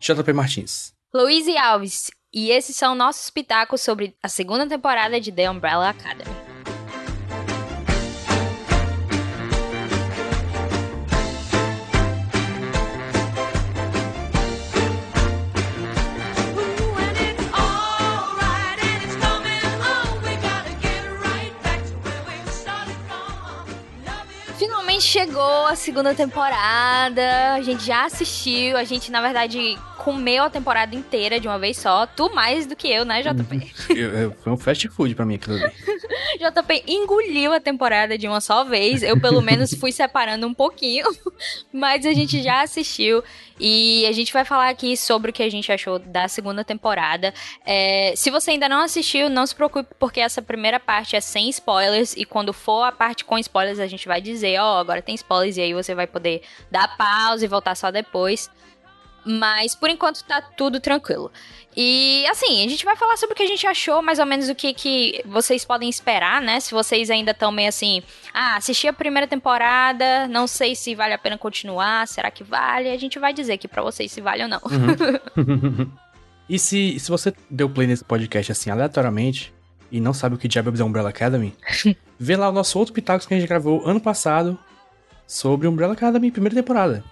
JP Martins. Luiz e Alves. E esses são nossos pitacos sobre a segunda temporada de The Umbrella Academy. Chegou a segunda temporada. A gente já assistiu. A gente, na verdade, comeu a temporada inteira de uma vez só. Tu mais do que eu, né, JP? Eu- eu- foi um fast food pra mim aquilo ali. JP engoliu a temporada de uma só vez. Eu, pelo menos, fui separando um pouquinho. Mas a gente já assistiu. E a gente vai falar aqui sobre o que a gente achou da segunda temporada. É, se você ainda não assistiu, não se preocupe, porque essa primeira parte é sem spoilers. E quando for a parte com spoilers, a gente vai dizer: Ó, agora tem spoilers. E aí você vai poder dar pausa e voltar só depois. Mas por enquanto tá tudo tranquilo. E assim, a gente vai falar sobre o que a gente achou, mais ou menos o que, que vocês podem esperar, né? Se vocês ainda estão meio assim, ah, assisti a primeira temporada, não sei se vale a pena continuar, será que vale? A gente vai dizer aqui pra vocês se vale ou não. E se, se você deu play nesse podcast assim aleatoriamente e não sabe o que diabo é Umbrella Academy, vê lá o nosso outro Pitacos que a gente gravou ano passado sobre Umbrella Academy, primeira temporada.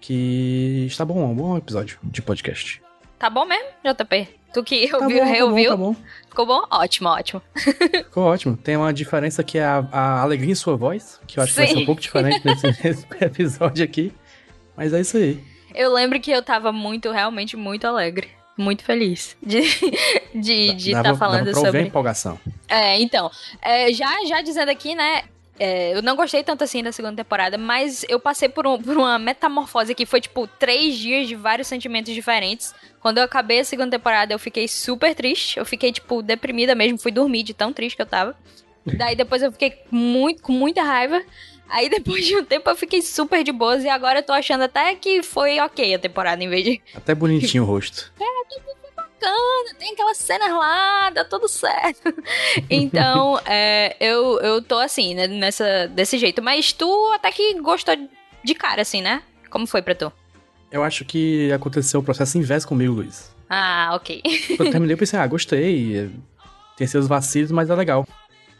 Que está bom, é um bom episódio de podcast. Tá bom mesmo, JP? Tu que Tá ouviu, bom, tá bom, reouviu? tá bom. Ficou bom? Ótimo, ótimo. Ficou ótimo. Tem uma diferença que é a, a alegria em sua voz, que eu acho que vai ser Sim. um pouco diferente nesse, episódio aqui. Mas é isso aí. Eu lembro que eu tava muito, realmente muito alegre. Muito feliz de de estar falando dava pra ouvir a sobre empolgação. É, então, é, já, já dizendo aqui, né? É, eu não gostei tanto assim da segunda temporada, mas eu passei por, um- por uma metamorfose que foi tipo três dias de vários sentimentos diferentes. Quando eu acabei a segunda temporada, eu fiquei super triste. Eu fiquei, tipo, deprimida mesmo. Fui dormir de tão triste que eu tava. Daí depois eu fiquei muito, com muita raiva. Aí depois de um tempo eu fiquei super de boas. E agora eu tô achando até que foi ok a temporada, em vez de Até bonitinho o rosto. Bacana, tem aquelas cenas lá, dá tudo certo. Então, é, eu, eu tô assim, né, nessa, desse jeito. Mas tu até que gostou de cara, assim, né? Como foi pra tu? Eu acho que aconteceu o processo inverso comigo, Luiz. Ah, ok. Quando eu terminei, eu pensei, ah, gostei. Tem seus vacilos, mas é legal.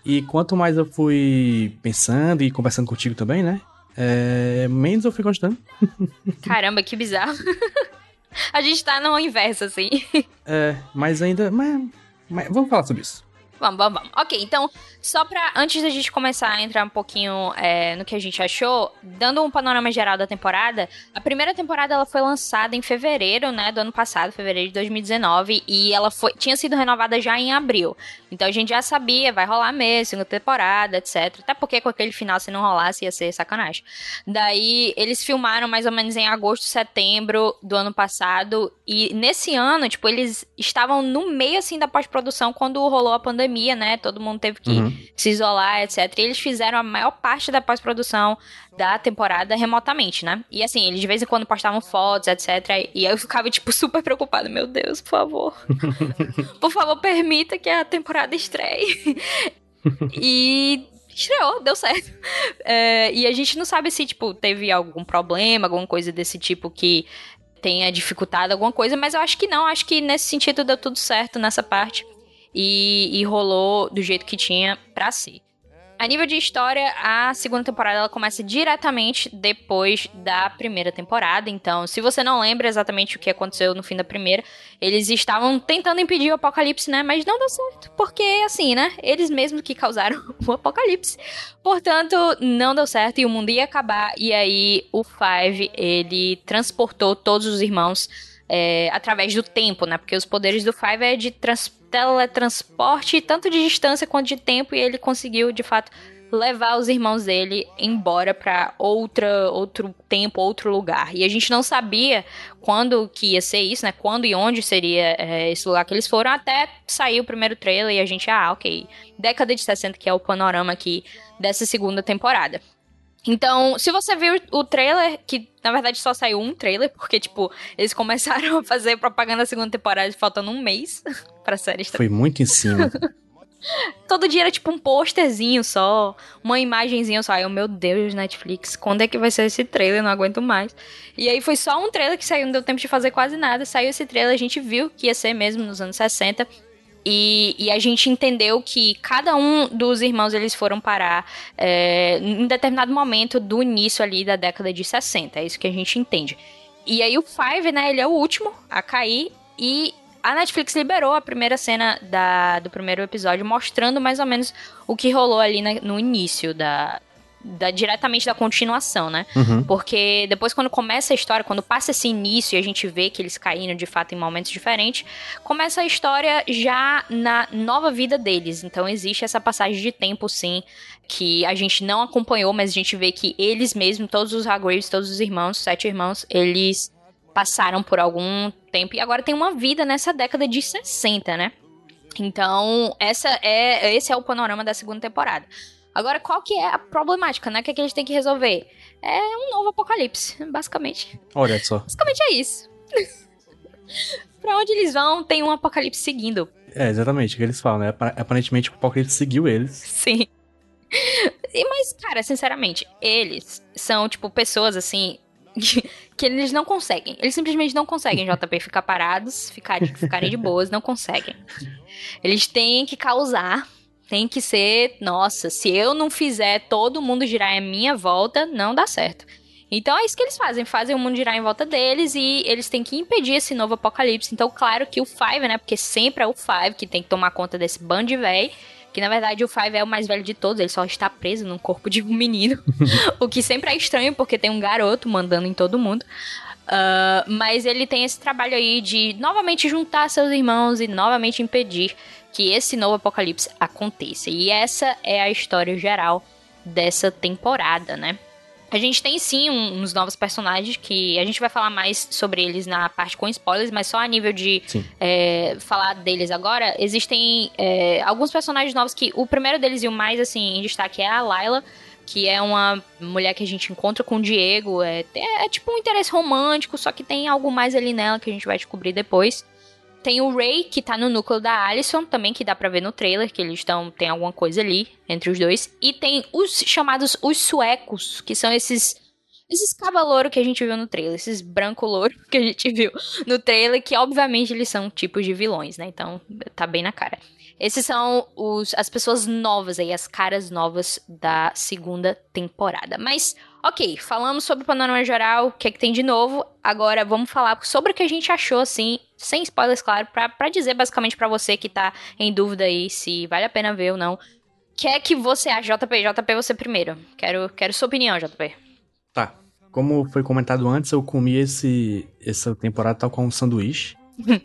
E quanto mais eu fui pensando e conversando contigo também, né? é, menos eu fui gostando. Caramba, que bizarro. A gente tá no inverso, assim. É, mas ainda. Mas, mas vamos falar sobre isso. Vamos, vamos, vamos. Ok, então, só pra. Antes da gente começar a entrar um pouquinho é, no que a gente achou, dando um panorama geral da temporada, a primeira temporada ela foi lançada em fevereiro, né, do ano passado, fevereiro de 2019, e ela foi, tinha sido renovada já em abril. Então a gente já sabia, vai rolar mesmo, segunda temporada, etc. Até porque com aquele final, se não rolasse, ia ser sacanagem. Daí eles filmaram mais ou menos em agosto, setembro do ano passado. E nesse ano, tipo, eles estavam no meio assim da pós-produção quando rolou a pandemia, né? Todo mundo teve que Uhum. se isolar, etc. E eles fizeram a maior parte da pós-produção da temporada remotamente, né? E assim, eles de vez em quando postavam fotos, etc. E aí eu ficava, tipo, super preocupada. Meu Deus, por favor. por favor, permita que a temporada estreie. e estreou, deu certo. É, e a gente não sabe se, tipo, teve algum problema, alguma coisa desse tipo que tenha dificultado alguma coisa, mas eu acho que não. Acho que nesse sentido deu tudo certo nessa parte. E, e rolou do jeito que tinha pra si. A nível de história, a segunda temporada ela começa diretamente depois da primeira temporada. Então, se você não lembra exatamente o que aconteceu no fim da primeira, eles estavam tentando impedir o apocalipse, né? Mas não deu certo, porque assim, né? Eles mesmos que causaram o apocalipse. Portanto, não deu certo e o mundo ia acabar. E aí, o Five ele transportou todos os irmãos é, através do tempo, né? Porque os poderes do Five é de trans teletransporte, tanto de distância quanto de tempo, e ele conseguiu, de fato, levar os irmãos dele embora para outra outro tempo, outro lugar. E a gente não sabia quando que ia ser isso, né? Quando e onde seria é, esse lugar que eles foram, até sair o primeiro trailer e a gente, ah, ok. Década de 60, que é o panorama aqui dessa segunda temporada. Então, se você viu o trailer, que na verdade só saiu um trailer, porque, tipo, eles começaram a fazer propaganda da segunda temporada faltando um mês pra série estar. Foi muito em cima. Todo dia era tipo um posterzinho só, uma imagenzinha só. Aí eu, meu Deus, Netflix, quando é que vai ser esse trailer? Eu não aguento mais. E aí foi só um trailer que saiu, não deu tempo de fazer quase nada. Saiu esse trailer, a gente viu que ia ser mesmo nos anos 60. E, e, a gente entendeu que cada um dos irmãos eles foram parar é, em determinado momento do início ali da década de 60. É isso que a gente entende. E aí o Five, né, ele é o último a cair e a Netflix liberou a primeira cena da, do primeiro episódio mostrando mais ou menos o que rolou ali na, no início da, da, diretamente da continuação, né? Uhum. Porque depois, quando começa a história, quando passa esse início e a gente vê que eles caíram de fato em momentos diferentes, começa a história já na nova vida deles. Então, existe essa passagem de tempo, sim, que a gente não acompanhou, mas a gente vê que eles mesmos, todos os Hargreaves, todos os irmãos, sete irmãos, eles passaram por algum tempo e agora tem uma vida nessa década de 60, né? Então, essa é, esse é o panorama da segunda temporada. Agora, qual que é a problemática, né? O que, é que a gente tem que resolver? É um novo apocalipse, basicamente. Olha só. Basicamente é isso. pra onde eles vão, tem um apocalipse seguindo. É, exatamente, o que eles falam, né? Aparentemente o apocalipse seguiu eles. Sim. E, mas, cara, sinceramente, eles são, tipo, pessoas assim. Que, que eles não conseguem. Eles simplesmente não conseguem, JP, ficar parados, ficar, ficarem de boas, não conseguem. Eles têm que causar tem que ser, nossa, se eu não fizer todo mundo girar em minha volta, não dá certo. Então é isso que eles fazem, fazem o mundo girar em volta deles e eles têm que impedir esse novo apocalipse. Então, claro que o Five, né? Porque sempre é o Five que tem que tomar conta desse bando de véi. Que na verdade o Five é o mais velho de todos, ele só está preso no corpo de um menino. o que sempre é estranho, porque tem um garoto mandando em todo mundo. Uh, mas ele tem esse trabalho aí de novamente juntar seus irmãos e novamente impedir que esse novo apocalipse aconteça. E essa é a história geral dessa temporada, né? A gente tem sim uns novos personagens que a gente vai falar mais sobre eles na parte com spoilers, mas só a nível de é, falar deles agora. Existem é, alguns personagens novos que o primeiro deles e o mais assim em destaque é a Layla, que é uma mulher que a gente encontra com o Diego. É, é, é tipo um interesse romântico, só que tem algo mais ali nela que a gente vai descobrir depois. Tem o Ray, que tá no núcleo da Alison, também que dá pra ver no trailer, que eles estão. Tem alguma coisa ali entre os dois. E tem os chamados os suecos, que são esses. Esses cavalouros que a gente viu no trailer, esses branco louro que a gente viu no trailer, que obviamente eles são tipos de vilões, né? Então tá bem na cara. Esses são os, as pessoas novas aí, as caras novas da segunda temporada. Mas Ok, falamos sobre o panorama geral, o que é que tem de novo. Agora vamos falar sobre o que a gente achou, assim, sem spoilers, claro, pra, pra dizer basicamente para você que tá em dúvida aí se vale a pena ver ou não. O que é que você acha, JP? JP, você primeiro. Quero, quero sua opinião, JP. Tá. Como foi comentado antes, eu comi esse, essa temporada tal como um sanduíche.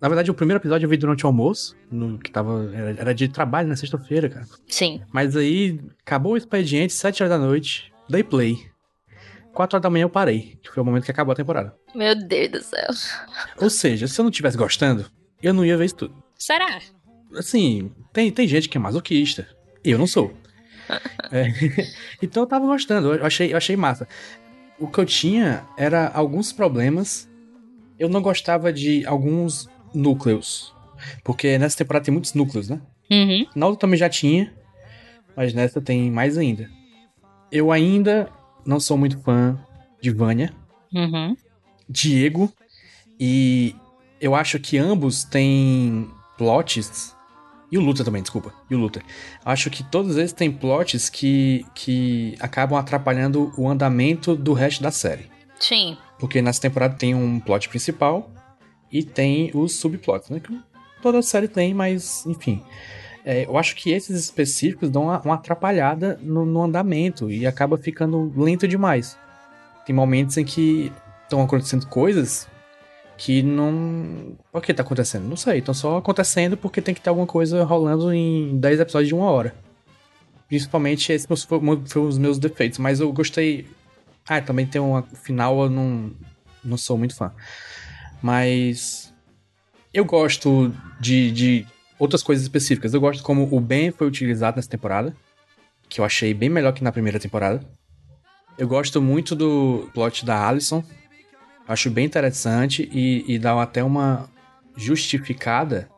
Na verdade, o primeiro episódio eu vi durante o almoço, no, que tava. Era, era de trabalho na sexta-feira, cara. Sim. Mas aí acabou o expediente, sete horas da noite. Dei play. 4 horas da manhã eu parei, que foi o momento que acabou a temporada. Meu Deus do céu. Ou seja, se eu não tivesse gostando, eu não ia ver isso tudo. Será? Assim, tem, tem gente que é masoquista. Eu não sou. é, então eu tava gostando, eu achei, eu achei massa. O que eu tinha era alguns problemas. Eu não gostava de alguns núcleos. Porque nessa temporada tem muitos núcleos, né? Uhum. Na outra também já tinha, mas nessa tem mais ainda. Eu ainda não sou muito fã de Vânia, uhum. Diego, e eu acho que ambos têm plots. E o Luta também, desculpa. E o Luta. Acho que todos eles têm plots que, que acabam atrapalhando o andamento do resto da série. Sim. Porque nessa temporada tem um plot principal e tem os subplots, né? Que toda série tem, mas enfim. É, eu acho que esses específicos dão uma, uma atrapalhada no, no, andamento e acaba ficando lento demais. Tem momentos em que estão acontecendo coisas que não. Por que tá acontecendo? Não sei. Estão só acontecendo porque tem que ter alguma coisa rolando em 10 episódios de uma hora. Principalmente esses foram os meus defeitos, mas eu gostei. Ah, também tem um final, eu não, não sou muito fã. Mas. Eu gosto de, de outras coisas específicas. Eu gosto como o Ben foi utilizado nessa temporada, que eu achei bem melhor que na primeira temporada. Eu gosto muito do plot da Alison. Acho bem interessante e, e dá até uma justificada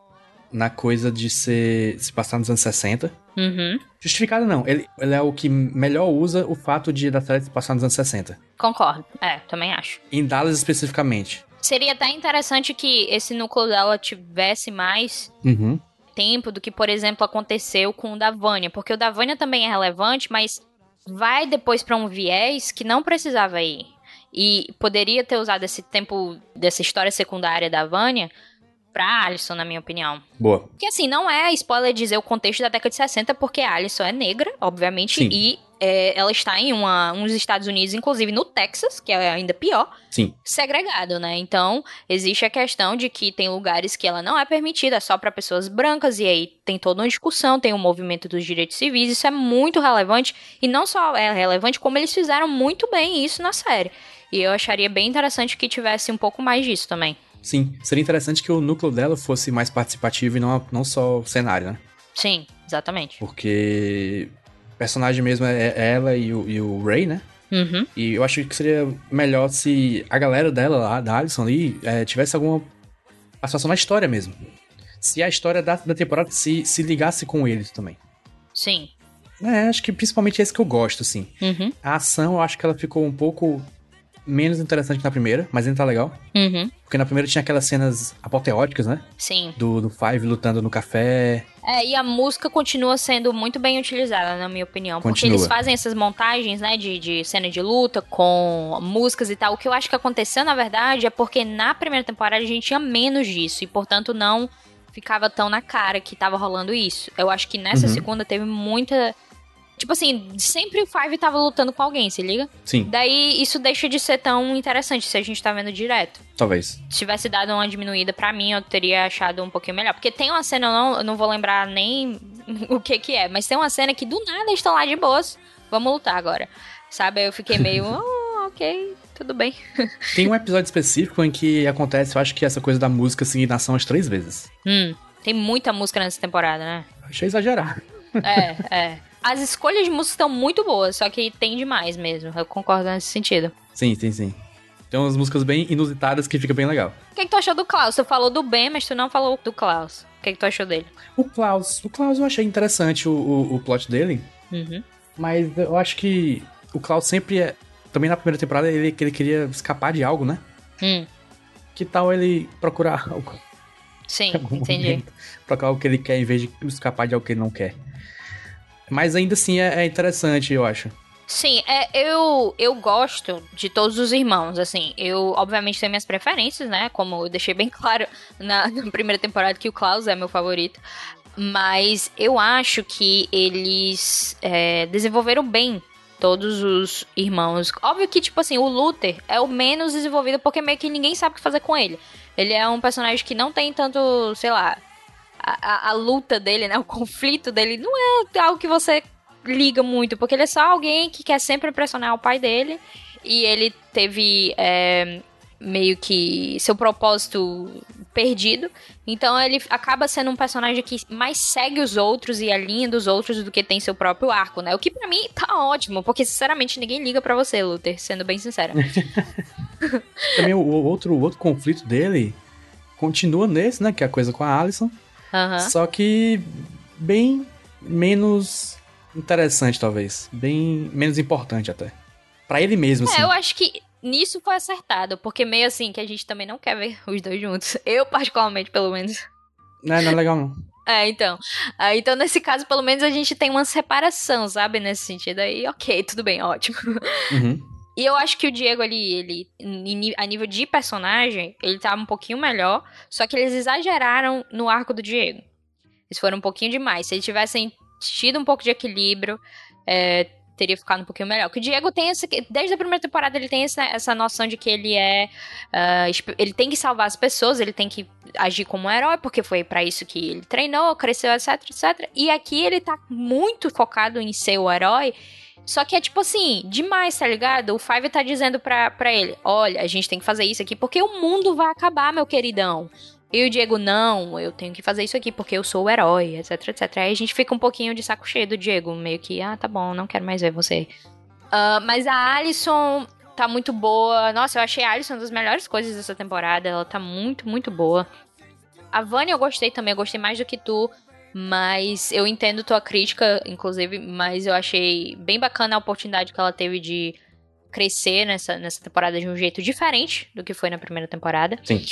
na coisa de ser se passar nos anos 60. Uhum. Justificado não, ele, ele é o que melhor usa o fato de da série se passar nos anos 60. Concordo. É, também acho. Em Dallas especificamente. Seria até interessante que esse núcleo dela tivesse mais Uhum. tempo do que, por exemplo, aconteceu com o da Vânia. Porque o da Vânia também é relevante, mas vai depois pra um viés que não precisava ir. E poderia ter usado esse tempo dessa história secundária da Vânia pra Alison, na minha opinião. Boa. Porque assim, não é spoiler dizer o contexto da década de 60, porque a Alison é negra, obviamente, Sim. e é, ela está em uma, uns Estados Unidos, inclusive no Texas, que é ainda pior, Sim. segregado, né? Então, existe a questão de que tem lugares que ela não é permitida só para pessoas brancas, e aí tem toda uma discussão, tem o movimento dos direitos civis, isso é muito relevante, e não só é relevante, como eles fizeram muito bem isso na série. E eu acharia bem interessante que tivesse um pouco mais disso também. Sim. Seria interessante que o núcleo dela fosse mais participativo e não, não só o cenário, né? Sim, exatamente. Porque o personagem mesmo é é ela e o, e o Ray, né? Uhum. E eu acho que seria melhor se a galera dela lá, da Alison ali, é, tivesse alguma participação na história mesmo. Se a história da, da temporada se, se ligasse com eles também. Sim. É, acho que principalmente é esse que eu gosto, assim. Uhum. A ação, eu acho que ela ficou um pouco menos interessante que na primeira, mas ainda tá legal. Uhum. Porque na primeira tinha aquelas cenas apoteóticas, né? Sim. Do, do Five lutando no café. É, e a música continua sendo muito bem utilizada, na minha opinião. Porque Continua. eles fazem essas montagens, né, de, de cena de luta com músicas e tal. O que eu acho que aconteceu, na verdade, é porque na primeira temporada a gente tinha menos disso. E, portanto, não ficava tão na cara que tava rolando isso. Eu acho que nessa Uhum. segunda teve muita. Tipo assim, sempre o Five tava lutando com alguém, se liga? Sim, Daí isso deixa de ser tão interessante se a gente tá vendo direto. talvez. Se tivesse dado uma diminuída pra mim, eu teria achado um pouquinho melhor. Porque tem uma cena, eu não, eu não vou lembrar nem o que que é, mas tem uma cena que do nada estão lá de boas. Vamos lutar agora. Sabe? Eu fiquei meio, oh, ok, tudo bem. Tem um episódio específico em que acontece, eu acho que essa coisa da música seguir na ação as três vezes. Hum, tem muita música nessa temporada, né? Achei exagerado. É, é. As escolhas de música estão muito boas, só que tem demais mesmo. Eu concordo nesse sentido. Sim, sim, sim. Tem umas músicas bem inusitadas que fica bem legal. O que, que tu achou do Klaus? Tu falou do Ben, mas tu não falou do Klaus. O que, que tu achou dele? O Klaus, o Klaus eu achei interessante o, o, o plot dele, Uhum. mas eu acho que o Klaus sempre é. Também na primeira temporada ele, ele queria escapar de algo, né? Hum, Que tal ele procurar algo? sim, entendi. momento? Procurar algo que ele quer em vez de escapar de algo que ele não quer. Mas ainda assim é, é interessante, eu acho. Sim, é, eu, eu gosto de todos os irmãos, assim. Eu, obviamente, tenho minhas preferências, né? Como eu deixei bem claro na, na primeira temporada que o Klaus é meu favorito. Mas eu acho que eles é, desenvolveram bem todos os irmãos. Óbvio que, tipo assim, o Luther é o menos desenvolvido porque meio que ninguém sabe o que fazer com ele. Ele é um personagem que não tem tanto, sei lá, a, a- luta dele, né? O conflito dele não é algo que você liga muito, porque ele é só alguém que quer sempre impressionar o pai dele. E ele teve é, meio que seu propósito perdido. Então ele acaba sendo um personagem que mais segue os outros e a linha dos outros do que tem seu próprio arco, né? O que pra mim tá ótimo, porque sinceramente ninguém liga pra você, Luther, sendo bem sincera. Também o outro, o outro conflito dele continua nesse, né? Que é a coisa com a Alison. Aham. Só que bem menos interessante, talvez. Bem menos importante até. Pra ele mesmo, assim. É, eu acho que nisso foi acertado, porque meio assim que a gente também não quer ver os dois juntos. Eu, particularmente, pelo menos. Não, não é legal, não. É, então. Ah, então, nesse caso, pelo menos a gente tem uma separação, sabe? Nesse sentido aí, ok, tudo bem, ótimo. Uhum. E eu acho que o Diego ali, ele, ni- a nível de personagem, ele tá um pouquinho melhor, só que eles exageraram no arco do Diego. Eles foram um pouquinho demais. Se eles tivessem tido um pouco de equilíbrio, é, teria ficado um pouquinho melhor. Porque o Diego tem essa. Desde a primeira temporada, ele tem essa, essa noção de que ele é. esp- ele tem que salvar as pessoas, ele tem que agir como um herói, porque foi pra isso que ele treinou, cresceu, etc, etc. E aqui ele tá muito focado em ser o herói. Só que é tipo assim, demais, tá ligado? O Five tá dizendo pra, pra ele: olha, a gente tem que fazer isso aqui porque o mundo vai acabar, meu queridão. E o Diego, não, eu tenho que fazer isso aqui porque eu sou o herói, etc, etc. Aí a gente fica um pouquinho de saco cheio do Diego, meio que, ah, tá bom, não quero mais ver você. Ah, mas a Alison tá muito boa. Nossa, eu achei a Alison uma das melhores coisas dessa temporada. Ela tá muito, muito boa. A Vânia eu gostei também, eu gostei mais do que tu. Mas eu entendo tua crítica, inclusive, mas eu achei bem bacana a oportunidade que ela teve de crescer nessa, nessa temporada de um jeito diferente do que foi na primeira temporada. Sim.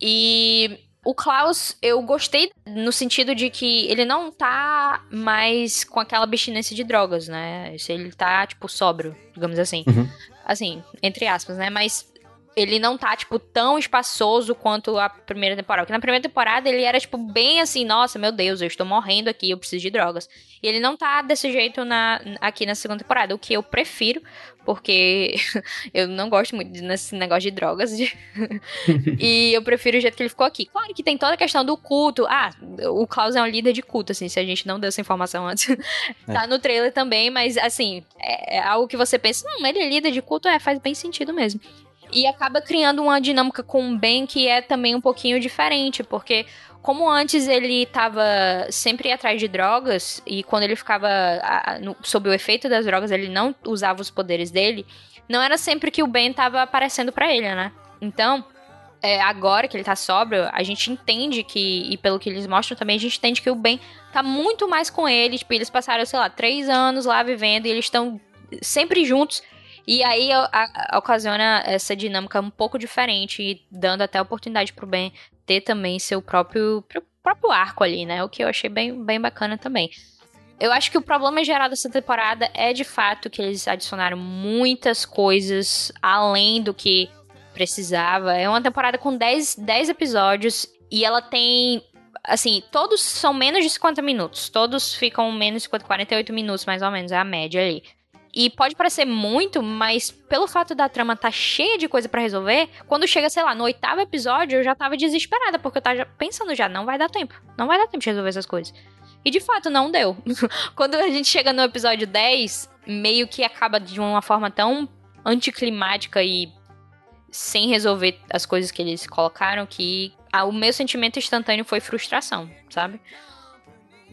E o Klaus, eu gostei no sentido de que ele não tá mais com aquela abstinência de drogas, né? Ele tá, tipo, sóbrio, digamos assim. Uhum. Assim, entre aspas, né? Mas ele não tá, tipo, tão espaçoso quanto a primeira temporada. Porque na primeira temporada ele era, tipo, bem assim, nossa, meu Deus, eu estou morrendo aqui, eu preciso de drogas. E ele não tá desse jeito na, aqui na segunda temporada, o que eu prefiro, porque eu não gosto muito desse negócio de drogas. e eu prefiro o jeito que ele ficou aqui. Claro que tem toda a questão do culto. Ah, o Klaus é um líder de culto, assim, se a gente não deu essa informação antes. É. tá no trailer também, mas, assim, é, é algo que você pensa, hum, ele é líder de culto, é, faz bem sentido mesmo. E acaba criando uma dinâmica com o Ben que é também um pouquinho diferente, porque como antes ele estava sempre atrás de drogas e quando ele ficava a, no, sob o efeito das drogas ele não usava os poderes dele, não era sempre que o Ben estava aparecendo para ele, né? Então, é, agora que ele tá sóbrio, a gente entende que, e pelo que eles mostram também, a gente entende que o Ben tá muito mais com ele. Tipo, eles passaram, sei lá, três anos lá vivendo e eles estão sempre juntos. E aí a, a, ocasiona essa dinâmica um pouco diferente, dando até oportunidade pro Ben ter também seu próprio, próprio arco ali, né? O que eu achei bem, bem bacana também. Eu acho que o problema geral dessa temporada é de fato que eles adicionaram muitas coisas além do que precisava. É uma temporada com 10, 10 episódios e ela tem. Assim, todos são menos de 50 minutos. Todos ficam menos de 48 minutos, mais ou menos, é a média ali. E pode parecer muito, mas pelo fato da trama tá cheia de coisa para resolver, quando chega, sei lá, no oitavo episódio, eu já tava desesperada, porque eu tava pensando já, não vai dar tempo. Não vai dar tempo de resolver essas coisas. E de fato, não deu. quando a gente chega no episódio 10, meio que acaba de uma forma tão anticlimática e sem resolver as coisas que eles colocaram que o meu sentimento instantâneo foi frustração, sabe?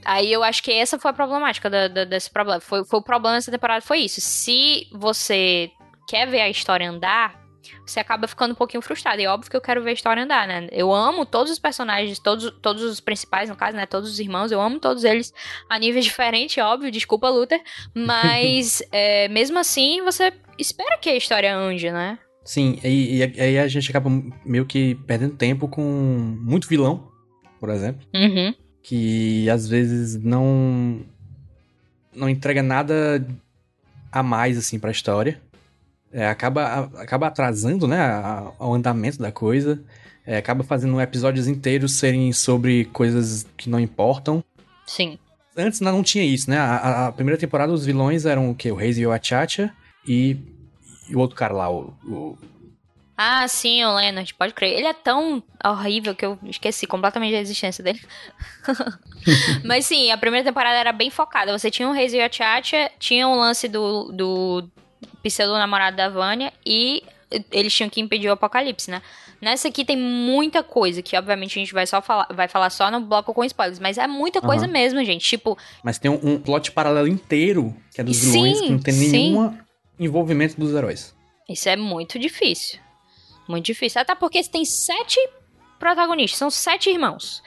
Aí eu acho que essa foi a problemática da, da, desse problema. Foi, foi o problema dessa temporada, foi isso. Se você quer ver a história andar, você acaba ficando um pouquinho frustrado. E é óbvio que eu quero ver a história andar, né? Eu amo todos os personagens, todos, todos os principais, no caso, né? Todos os irmãos, eu amo todos eles a níveis diferentes, óbvio, desculpa, Luther. Mas, é, mesmo assim, você espera que a história ande, né? Sim, e aí a gente acaba meio que perdendo tempo com muito vilão, por exemplo. Uhum que às vezes não não entrega nada a mais assim para a história. É, acaba, acaba atrasando né, o andamento da coisa. É, acaba fazendo episódios inteiros serem sobre coisas que não importam. Sim. Antes não tinha isso, né? A, a primeira temporada os vilões eram o quê? O Reis e o Achacha e, e o outro cara lá, o, o ah, sim, o Leonard, pode crer. Ele é tão horrível que eu esqueci completamente da existência dele. Mas sim, a primeira temporada era bem focada. Você tinha o Reis e o Chacha, tinha o lance do, do pseudo-namorado da Vânia e eles tinham que impedir o apocalipse, né? Nessa aqui tem muita coisa, que obviamente a gente vai só falar, vai falar só no bloco com spoilers, mas é muita coisa uhum. mesmo, gente. Tipo. Mas tem um, um, plot paralelo inteiro, que é dos sim, vilões, que não tem nenhum envolvimento dos heróis. Isso é muito difícil. Muito difícil. Até porque tem sete protagonistas, são sete irmãos.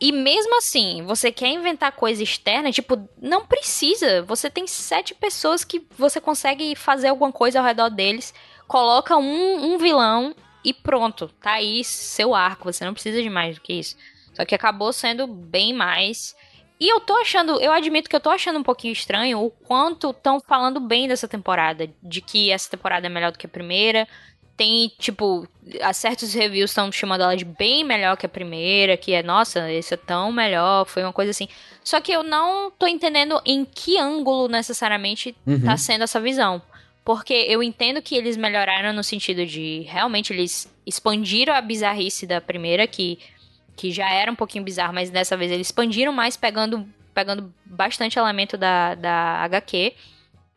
E mesmo assim, você quer inventar coisa externa, tipo, não precisa. Você tem sete pessoas que você consegue fazer alguma coisa ao redor deles, coloca um, um vilão e pronto. Tá aí seu arco. Você não precisa de mais do que isso. Só que acabou sendo bem mais. E eu tô achando, eu admito que eu tô achando um pouquinho estranho o quanto estão falando bem dessa temporada. De que essa temporada é melhor do que a primeira, tem, tipo, certos reviews estão chamando ela de bem melhor que a primeira, que é, nossa, esse é tão melhor, foi uma coisa assim. Só que eu não tô entendendo em que ângulo necessariamente uhum. tá sendo essa visão. Porque eu entendo que eles melhoraram no sentido de realmente eles expandiram a bizarrice da primeira, que, que já era um pouquinho bizarro, mas dessa vez eles expandiram mais, pegando, pegando bastante elemento da, da HQ.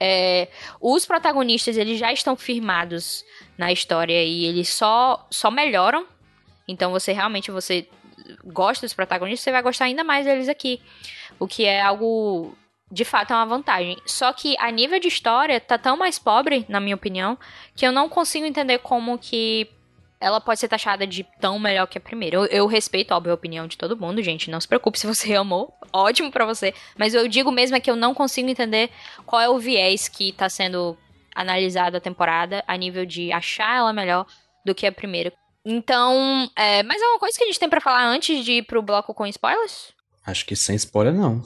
É, os protagonistas eles já estão firmados na história e eles só só melhoram. Então você realmente você gosta dos protagonistas, você vai gostar ainda mais deles aqui. O que é algo de fato é uma vantagem. Só que a nível de história tá tão mais pobre, na minha opinião, que eu não consigo entender como que ela pode ser taxada de tão melhor que a primeira. Eu, eu respeito, óbvio, a opinião de todo mundo, gente. Não se preocupe se você amou. Ótimo para você. Mas eu digo mesmo é que eu não consigo entender qual é o viés que tá sendo analisado a temporada a nível de achar ela melhor do que a primeira. Então, é, mais alguma coisa que a gente tem para falar antes de ir pro bloco com spoilers? Acho que sem spoiler não.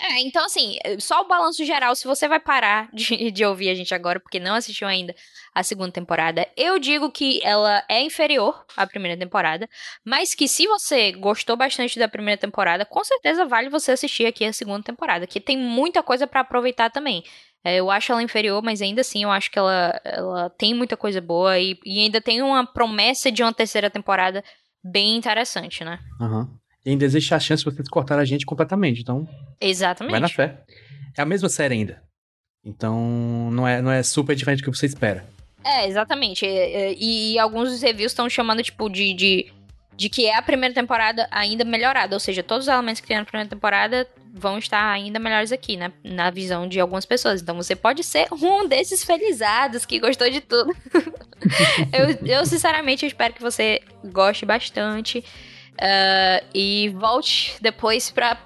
É, então assim, só o balanço geral, se você vai parar de, de ouvir a gente agora, porque não assistiu ainda a segunda temporada, eu digo que ela é inferior à primeira temporada, mas que se você gostou bastante da primeira temporada, com certeza vale você assistir aqui a segunda temporada, que tem muita coisa para aproveitar também. É, eu acho ela inferior, mas ainda assim eu acho que ela, ela tem muita coisa boa e, e ainda tem uma promessa de uma terceira temporada bem interessante, né? Uhum. E ainda existe a chance de vocês cortar a gente completamente, então. Exatamente. Vai na fé. É a mesma série ainda. Então, não é, não é super diferente do que você espera. É, exatamente. E, e alguns dos reviews estão chamando, tipo, de, de, de que é a primeira temporada ainda melhorada. Ou seja, todos os elementos que tem na primeira temporada vão estar ainda melhores aqui, né? Na visão de algumas pessoas. Então você pode ser um desses felizados que gostou de tudo. eu, eu, sinceramente, espero que você goste bastante. Uh, e volte depois pra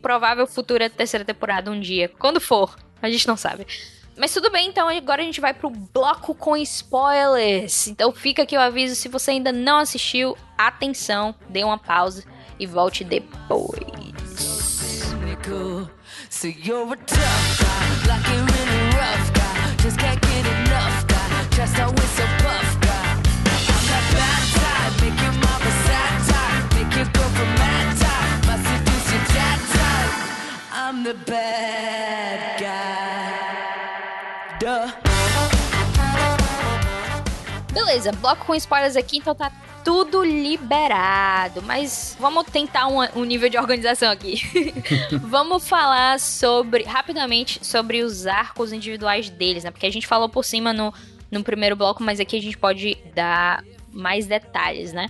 provável futura terceira temporada um dia. Quando for, a gente não sabe. Mas tudo bem, então agora a gente vai pro bloco com spoilers. Então fica aqui o aviso, se você ainda não assistiu, atenção, dê uma pausa e volte depois. So you're a tough guy, like a really rough guy. Just can't get enough guy, just always so I'm the bad guy. Duh. Beleza, bloco com spoilers aqui, então tá tudo liberado. Mas vamos tentar um, um nível de organização aqui. vamos falar sobre, rapidamente, sobre os arcos individuais deles, né? Porque a gente falou por cima no, no primeiro bloco, mas aqui a gente pode dar mais detalhes, né?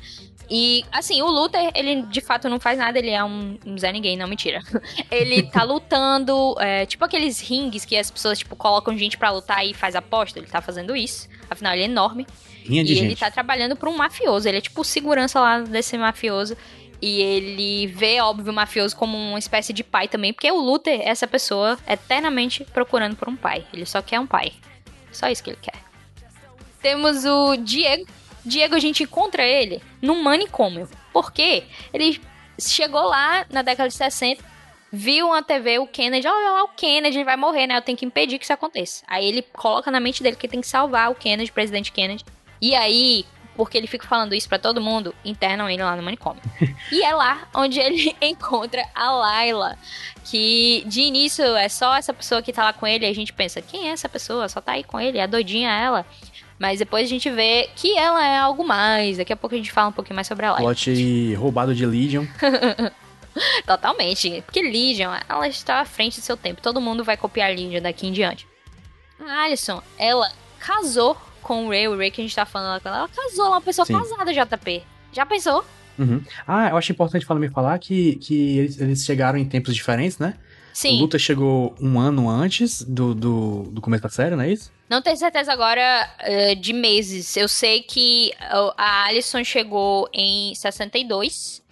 E, assim, o Luther, ele de fato não faz nada, ele é um, um Zé Ninguém, não, mentira. ele tá lutando, é, tipo aqueles rings que as pessoas, tipo, colocam gente para lutar e faz aposta, ele tá fazendo isso. Afinal, ele é enorme. Rinha de e gente. ele tá trabalhando pra um mafioso. Ele é tipo segurança lá desse mafioso. E ele vê, óbvio, o mafioso como uma espécie de pai também. Porque o Luther é essa pessoa eternamente procurando por um pai. Ele só quer um pai. Só isso que ele quer. Temos o Diego. Diego, a gente encontra ele num manicômio. Por quê? Ele chegou lá na década de 60, viu na TV o Kennedy, olha lá o Kennedy, vai morrer, né? Eu tenho que impedir que isso aconteça. Aí ele coloca na mente dele que tem que salvar o Kennedy, o presidente Kennedy. E aí, porque ele fica falando isso para todo mundo, internam ele lá no manicômio. e é lá onde ele encontra a Layla, que de início é só essa pessoa que tá lá com ele, e a gente pensa, quem é essa pessoa? Só tá aí com ele, é doidinha ela. Mas depois a gente vê que ela é algo mais. Daqui a pouco a gente fala um pouquinho mais sobre a Layla. Plot roubado de Legion. Totalmente. Porque Legion, ela está à frente do seu tempo. Todo mundo vai copiar Legion daqui em diante. A Alison, ela casou com o Ray, o Ray que a gente tá falando lá, ela casou, uma pessoa Sim. casada, JP. Já pensou? Uhum. Ah, eu acho importante falar, me falar que, que eles, eles chegaram em tempos diferentes, né? Sim. O Luta chegou um ano antes do, do, do começo da série, não é isso? Não tenho certeza agora uh, de meses. Eu sei que a Alison chegou em 62.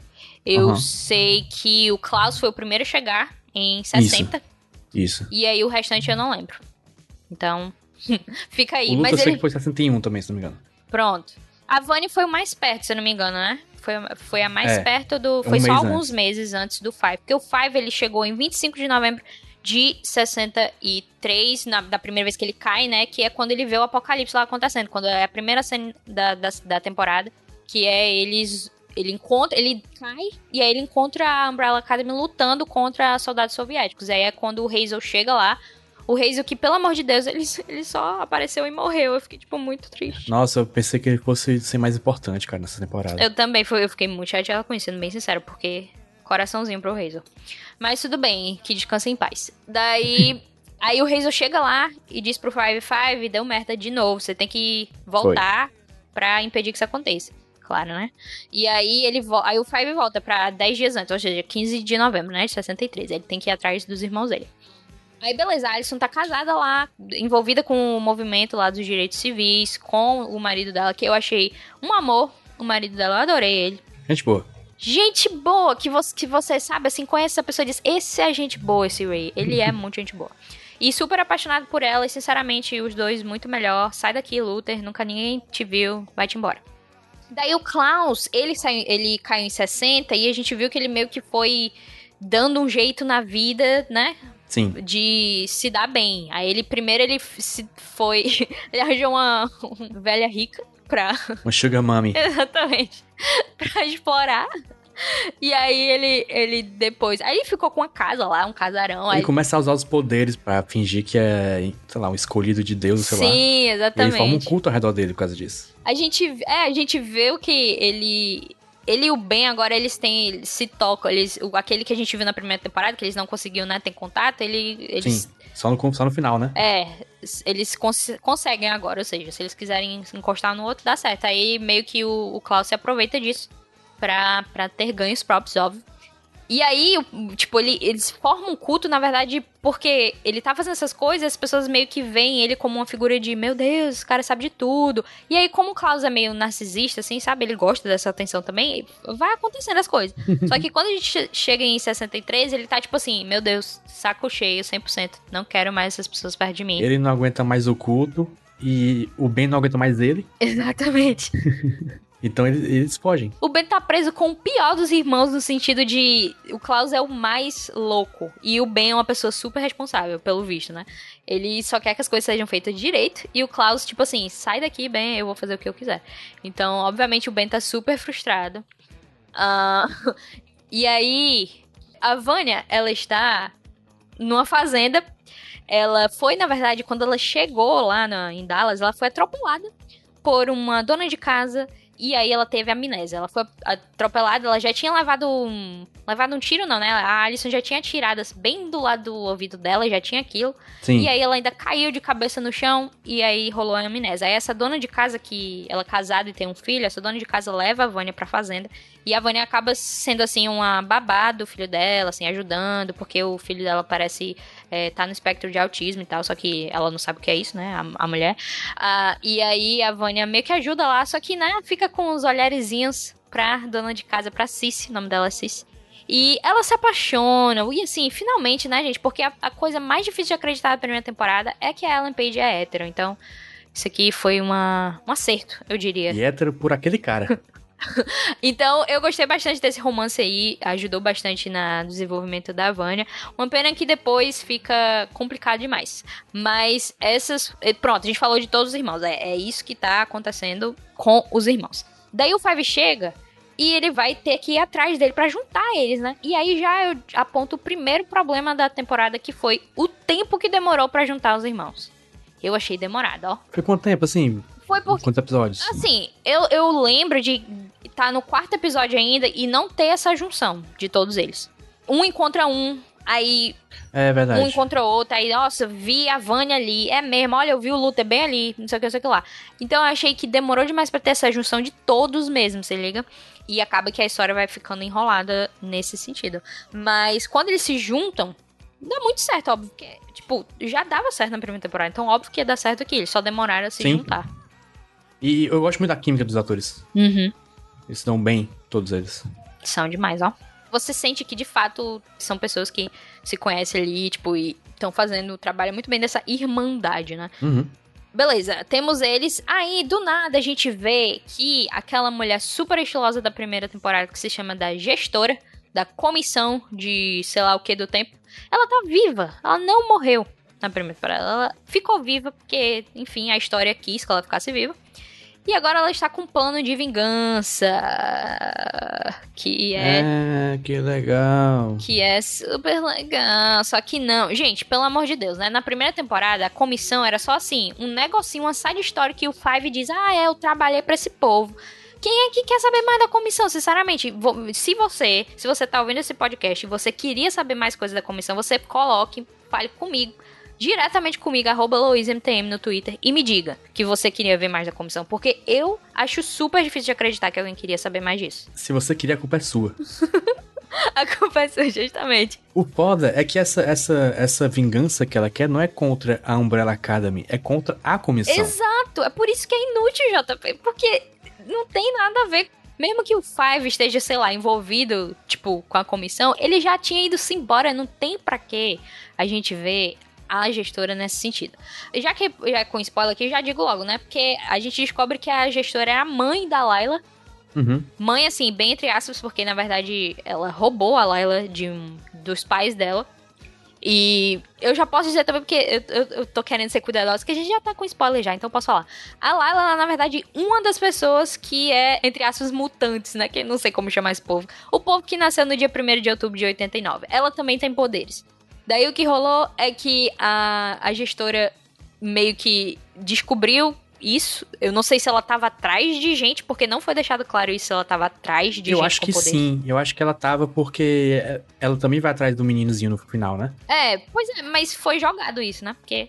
Eu uhum. sei que o Klaus foi o primeiro a chegar em 60. Isso. Isso. E aí o restante eu não lembro. Então, Fica aí. O Luta mas eu sei ele... que foi 61 também, se não me engano. Pronto. A Vani foi o mais perto, se eu não me engano, né? Foi, foi a mais é, perto do. Foi um só alguns antes. meses antes do Five. Porque o Five ele chegou em 25 de novembro de 63, na, da primeira vez que ele cai, né? Que é quando ele vê o apocalipse lá acontecendo. Quando é a primeira cena da, da, da temporada. Que é eles. Ele encontra. Ele cai e aí ele encontra a Umbrella Academy lutando contra soldados soviéticos. Aí é quando o Hazel chega lá o Hazel, que, pelo amor de Deus, ele, ele só apareceu e morreu. Eu fiquei, tipo, muito triste. Nossa, eu pensei que ele fosse ser mais importante, cara, nessa temporada. Eu também, eu fiquei muito chateada com isso, sendo bem sincero, porque coraçãozinho pro Hazel. Mas tudo bem, que descanse em paz. Daí, aí o Hazel chega lá e diz pro Five Five, deu merda de novo, você tem que voltar Foi. pra impedir que isso aconteça. Claro, né? E aí ele aí o Five volta pra 10 dias antes, ou seja, 15 de novembro, né, de 63. Ele tem que ir atrás dos irmãos dele. Aí, beleza, a Alison tá casada lá, envolvida com o movimento lá dos direitos civis, com o marido dela, que eu achei um amor. O marido dela, eu adorei ele. Gente boa. Gente boa, que você, que você sabe, assim, conhece essa pessoa e diz: Esse é gente boa, esse Ray. Ele é muito gente boa. E super apaixonado por ela, e sinceramente, os dois muito melhor. Sai daqui, Luther, nunca ninguém te viu, vai-te embora. Daí o Klaus, ele, saiu, ele caiu em 60 e a gente viu que ele meio que foi dando um jeito na vida, né? Sim. De se dar bem. Aí ele, primeiro, ele se foi. ele arranjou uma, uma velha rica pra. Uma sugar mommy. Exatamente. pra explorar. E aí ele, ele depois. Aí ele ficou com uma casa lá, um casarão. Ele aí... começa a usar os poderes pra fingir que é, sei lá, um escolhido de Deus, sei lá. Sim, E exatamente. ele forma um culto ao redor dele por causa disso. A gente, é, a gente vê o que ele. Ele e o Ben agora eles têm. Eles se tocam. Eles, o- aquele que a gente viu na primeira temporada, que eles não conseguiam, né, ter contato, ele, eles. Sim. Só no, só no final, né? É, eles cons- conseguem agora, ou seja, se eles quiserem se encostar no outro, dá certo. Aí meio que o, o Klaus se aproveita disso pra, pra ter ganhos próprios, óbvio. E aí, tipo, ele, eles formam um culto, na verdade, porque ele tá fazendo essas coisas, as pessoas meio que veem ele como uma figura de, meu Deus, esse cara sabe de tudo. E aí, como o Klaus é meio narcisista, assim, sabe? Ele gosta dessa atenção também, vai acontecendo as coisas. Só que quando a gente che- chega em 63, ele tá tipo assim, meu Deus, saco cheio, 100%. Não quero mais essas pessoas perto de mim. Ele não aguenta mais o culto e o Ben não aguenta mais ele. Exatamente. Então eles, eles fogem. O Ben tá preso com o pior dos irmãos no sentido de o Klaus é o mais louco e o Ben é uma pessoa super responsável, pelo visto, né? Ele só quer que as coisas sejam feitas direito e o Klaus, tipo assim, sai daqui, Ben, eu vou fazer o que eu quiser. Então, obviamente, o Ben tá super frustrado. Ah, e aí, a Vânia, ela está numa fazenda. Ela foi, na verdade, quando ela chegou lá na, em Dallas, ela foi atropelada por uma dona de casa e aí ela teve amnésia. Ela foi atropelada, ela já tinha levado um. Levado um tiro, não, né? A Alison já tinha atirado assim, bem do lado do ouvido dela, já tinha aquilo. Sim. E aí ela ainda caiu de cabeça no chão e aí rolou a amnésia. Aí essa dona de casa que ela é casada e tem um filho, essa dona de casa leva a Vânia pra fazenda. E a Vânia acaba sendo assim uma babá do filho dela, assim, ajudando, porque o filho dela parece é, tá no espectro de autismo e tal, só que ela não sabe o que é isso, né? A, a mulher. Ah, e aí a Vânia meio que ajuda lá, só que, né, fica com os olharezinhos pra dona de casa, pra Cici, o nome dela é Cici. E ela se apaixona, e assim, finalmente, né, gente? Porque a, a coisa mais difícil de acreditar da primeira temporada é que a Ellen Page é hétero. Então, isso aqui foi uma, um acerto, eu diria. E hétero por aquele cara. Então, eu gostei bastante desse romance aí, ajudou bastante na- no desenvolvimento da Vânia. Uma pena que depois fica complicado demais. Mas essas. Pronto, a gente falou de todos os irmãos. É, é isso que tá acontecendo com os irmãos. Daí o Five chega e ele vai ter que ir atrás dele pra juntar eles, né? E aí já eu aponto o primeiro problema da temporada, que foi o tempo que demorou pra juntar os irmãos. Eu achei demorado, ó. Foi quanto tempo, assim? Foi porque. Quantos episódios? Assim, eu, eu lembro de estar no quarto episódio ainda e não ter essa junção de todos eles. Um encontra um, aí É verdade. um encontra outro, aí, nossa, vi a Vânia ali. É mesmo, olha, eu vi o Luther bem ali, não sei o que, não sei o que lá. Então eu achei que demorou demais pra ter essa junção de todos mesmo, se liga? E acaba que a história vai ficando enrolada nesse sentido. Mas quando eles se juntam, dá muito certo, óbvio. Porque, tipo, já dava certo na primeira temporada. Então, óbvio que ia dar certo aqui. Eles só demoraram a se Sim. juntar. E eu gosto muito da química dos atores. Uhum. Eles dão bem, todos eles. São demais, ó. Você sente que de fato são pessoas que se conhecem ali, tipo, e estão fazendo o trabalho muito bem dessa irmandade, né? Uhum. Beleza, temos eles. Aí, do nada, a gente vê que aquela mulher super estilosa da primeira temporada, que se chama da gestora, da comissão de sei lá o que do tempo, ela tá viva. Ela não morreu na primeira temporada. Ela ficou viva porque, enfim, a história quis que ela ficasse viva. E agora ela está com um plano de vingança. Que é É, que legal. que é super legal. Só que não. Gente, pelo amor de Deus, né? Na primeira temporada, a comissão era só assim: um negocinho, uma side story que o Five diz: Ah, é, eu trabalhei pra esse povo. Quem é que quer saber mais da comissão? Sinceramente, se você, se você tá ouvindo esse podcast e você queria saber mais coisas da comissão, você coloque, fale comigo, diretamente comigo, arroba LoisMTM no Twitter, e me diga que você queria ver mais da comissão. Porque eu acho super difícil de acreditar que alguém queria saber mais disso. Se você queria, a culpa é sua. a culpa é sua, justamente. O foda é que essa, essa, essa vingança que ela quer não é contra a Umbrella Academy, é contra a comissão. Exato, é por isso que é inútil, JP, porque não tem nada a ver. Mesmo que o Five esteja, sei lá, envolvido, tipo, com a comissão, ele já tinha ido-se embora, não tem pra que a gente ver a gestora nesse sentido. Já que já com spoiler aqui, já digo logo, né? Porque a gente descobre que a gestora é a mãe da Layla. Uhum. Mãe, assim, bem entre aspas, porque na verdade ela roubou a Layla de um, dos pais dela. E eu já posso dizer também, porque eu, eu, eu, tô querendo ser cuidadosa, que a gente já tá com spoiler já, então posso falar. A Layla, ela, na verdade, uma das pessoas que é, entre aspas, mutantes, né? Que não sei como chamar esse povo. O povo que nasceu no dia 1 de outubro de 89. Ela também tem poderes. Daí o que rolou é que a, a gestora meio que descobriu isso. Eu não sei se ela tava atrás de gente, porque não foi deixado claro isso, se ela tava atrás de eu gente acho com que poder. sim, eu acho que ela tava porque ela também vai atrás do meninozinho no final, né? É, pois é, mas foi jogado isso, né? Porque.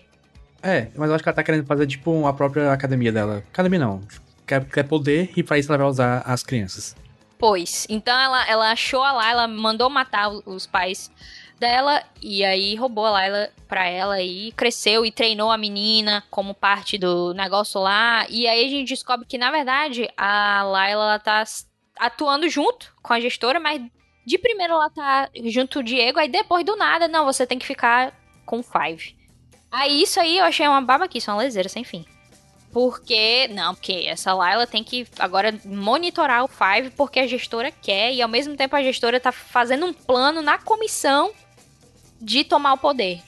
É, mas eu acho que ela tá querendo fazer tipo a própria academia dela. Academia não. Quer, quer poder e pra isso ela vai usar as crianças. Pois. Então ela, ela achou a lá, ela mandou matar os pais dela e aí roubou a Layla pra ela e cresceu e treinou a menina como parte do negócio lá. E aí a gente descobre que, na verdade, a Layla ela tá atuando junto com a gestora, mas de primeiro ela tá junto o Diego, aí depois do nada, não, você tem que ficar com o Five. Aí isso aí eu achei uma babaquice, uma leseira sem fim. Porque, não, porque essa Layla tem que agora monitorar o Five porque a gestora quer e ao mesmo tempo a gestora tá fazendo um plano na comissão de tomar o poder.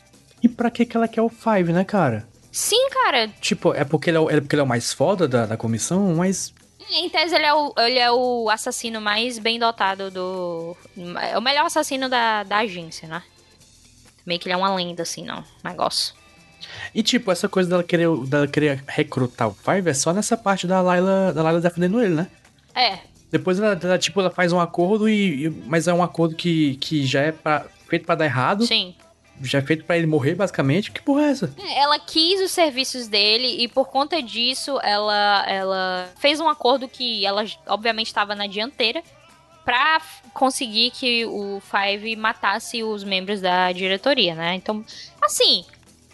E pra que que ela quer o Five, né, cara? Sim, cara. Tipo, é porque ele é, o, é porque ele é o mais foda da, da comissão, mas. Em tese, ele é, o, ele é o assassino mais bem dotado do. É o melhor assassino da, da agência, né? Meio que ele é uma lenda, assim, não. Negócio. E tipo, essa coisa dela querer, dela querer recrutar o Five é só nessa parte da Layla, da Layla defendendo ele, né? É. Depois ela, ela tipo, ela faz um acordo e. Mas é um acordo que, que já é pra, feito para dar errado. Sim. Já é feito para ele morrer, basicamente. Que porra é essa? Ela quis os serviços dele e por conta disso ela, ela fez um acordo que ela obviamente estava na dianteira para conseguir que o Five matasse os membros da diretoria, né? Então, assim,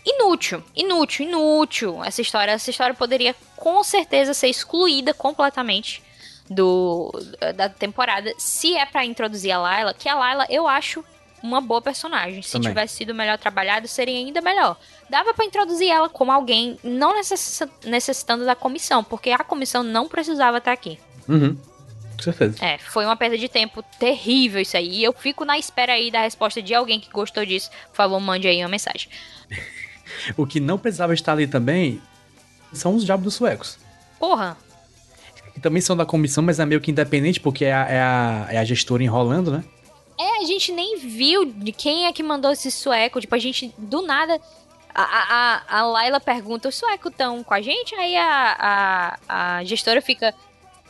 inútil, inútil, inútil essa história. Essa história poderia com certeza ser excluída completamente do da temporada se é para introduzir a Layla, que a Layla eu acho uma boa personagem. Se Também. tivesse sido melhor trabalhado, seria ainda melhor. Dava para introduzir ela como alguém não necess necessitando da comissão, porque a comissão não precisava estar aqui. Uhum. Com certeza. É, foi uma perda de tempo terrível isso aí. E eu fico na espera aí da resposta de alguém que gostou disso. Por favor, mande aí uma mensagem. o que não precisava estar ali também são os diabos dos suecos. Porra. Que também são da comissão, mas é meio que independente, porque é a, é a, é a gestora enrolando, né? A gente nem viu de quem é que mandou esse sueco. Tipo, a gente, do nada. A, a, a Laila pergunta: os suecos estão com a gente? Aí a, a, a gestora fica.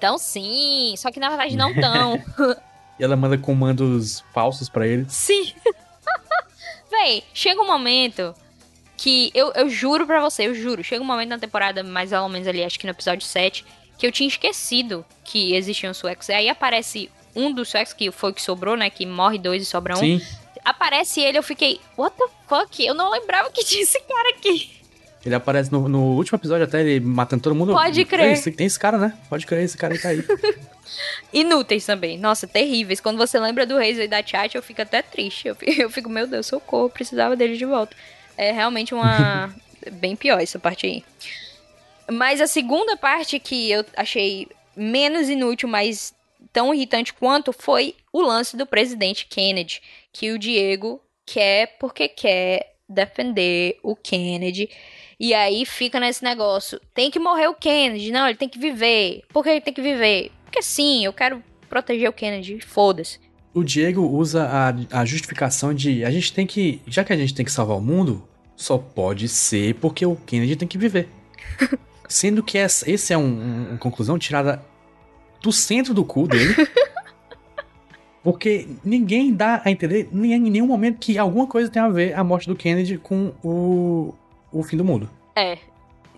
Tão sim, só que na verdade não tão. e ela manda comandos falsos para ele. Sim. Véi, chega um momento que eu, eu juro pra você, eu juro, chega um momento na temporada, mais ou menos ali, acho que no episódio 7, que eu tinha esquecido que existiam suecos. E aí aparece um dos suecos, que foi o que sobrou, né? Que morre dois e sobra um. Sim. Aparece ele, eu fiquei, what the fuck? Eu não lembrava que tinha esse cara aqui. Ele aparece no, no último episódio até, ele matando todo mundo. Pode crer. Tem, tem esse cara, né? Pode crer, esse cara aí tá aí. Inúteis também. Nossa, terríveis. Quando você lembra do Razer e da Chat, eu fico até triste. Eu fico, eu fico, meu Deus, socorro, precisava dele de volta. É realmente uma. bem pior essa parte aí. Mas a segunda parte que eu achei menos inútil, mas tão irritante quanto foi o lance do presidente Kennedy, que o Diego quer porque quer defender o Kennedy. E aí fica nesse negócio, tem que morrer o Kennedy, não, ele tem que viver. Por que ele tem que viver? Porque sim, eu quero proteger o Kennedy, foda-se. O Diego usa a, a justificação de a gente tem que, já que a gente tem que salvar o mundo, só pode ser porque o Kennedy tem que viver. Sendo que essa, esse é um, um, uma conclusão tirada do centro do cu dele. Porque ninguém dá a entender em nenhum momento que alguma coisa tem a ver a morte do Kennedy com o, o fim do mundo. É.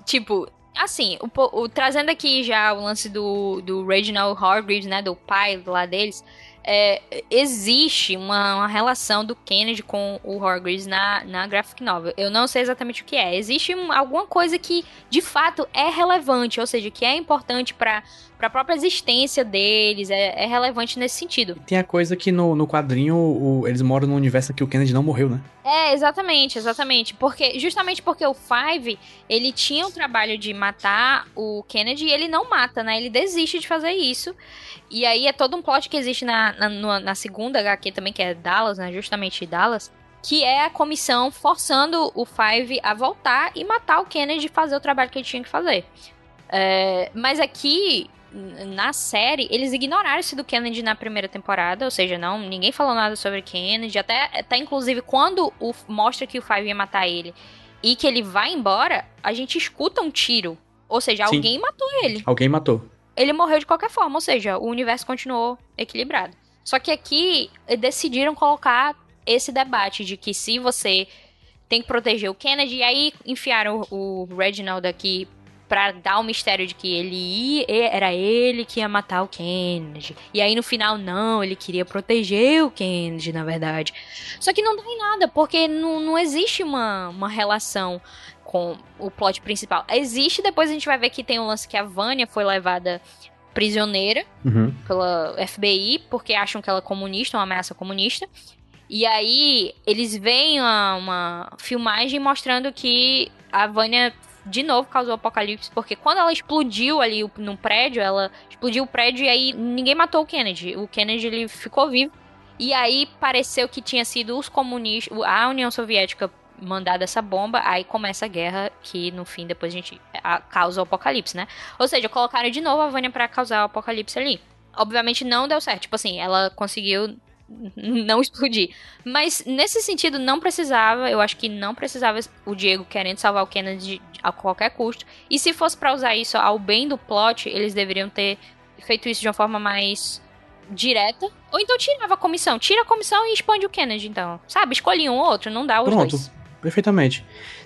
Tipo, assim, o, o, trazendo aqui já o lance do, do Reginald Hargreaves, né? Do pai lá deles. é, existe uma, uma, relação do Kennedy com o Horgreaves na, na graphic novel. Eu não sei exatamente o que é. Existe um, alguma coisa que, de fato, é relevante, ou seja, que é importante para a própria existência deles, é, é, relevante nesse sentido. Tem a coisa que no, no quadrinho o, eles moram num universo que o Kennedy não morreu, né? É, exatamente, exatamente. Porque, justamente porque o Five, ele tinha o trabalho de matar o Kennedy e ele não mata, né? Ele desiste de fazer isso. E aí é todo um plot que existe na, na, na segunda HQ também, que é Dallas, né? Justamente Dallas. Que é a comissão forçando o Five a voltar e matar o Kennedy e fazer o trabalho que ele tinha que fazer. É, mas aqui, na série, eles ignoraram esse do Kennedy na primeira temporada, ou seja, não, ninguém falou nada sobre Kennedy, até, até inclusive quando o, mostra que o Five ia matar ele e que ele vai embora, a gente escuta um tiro. Ou seja, Sim. alguém matou ele. Alguém matou ele morreu de qualquer forma, ou seja, o universo continuou equilibrado. Só que aqui decidiram colocar esse debate de que se você tem que proteger o Kennedy, e aí enfiaram o, o Reginald aqui para dar o mistério de que ele ia, era ele que ia matar o Kennedy. E aí no final não, ele queria proteger o Kennedy, na verdade. Só que não dá em nada, porque não, não existe uma, uma relação com o plot principal. Existe, depois a gente vai ver que tem um lance que a Vânia foi levada prisioneira uhum. pela FBI, porque acham que ela é comunista, uma ameaça comunista. E aí eles veem uma, uma filmagem mostrando que a Vânia de novo causou apocalipse, porque quando ela explodiu ali no prédio, ela explodiu o prédio e aí ninguém matou o Kennedy. O Kennedy ele ficou vivo. E aí pareceu que tinha sido os comunistas, a União Soviética mandada essa bomba, aí começa a guerra que no fim depois a gente causa o apocalipse, né? Ou seja, colocaram de novo a Vânia para causar o apocalipse ali. Obviamente não deu certo, tipo assim, ela conseguiu não explodir. Mas nesse sentido não precisava, eu acho que não precisava o Diego querendo salvar o Kennedy a qualquer custo. E se fosse para usar isso ao bem do plot, eles deveriam ter feito isso de uma forma mais direta. Ou então tirava a comissão. Tira a comissão e expande o Kennedy, então. Sabe? Escolhe um ou outro, não dá os Pronto. dois. Perfeitamente.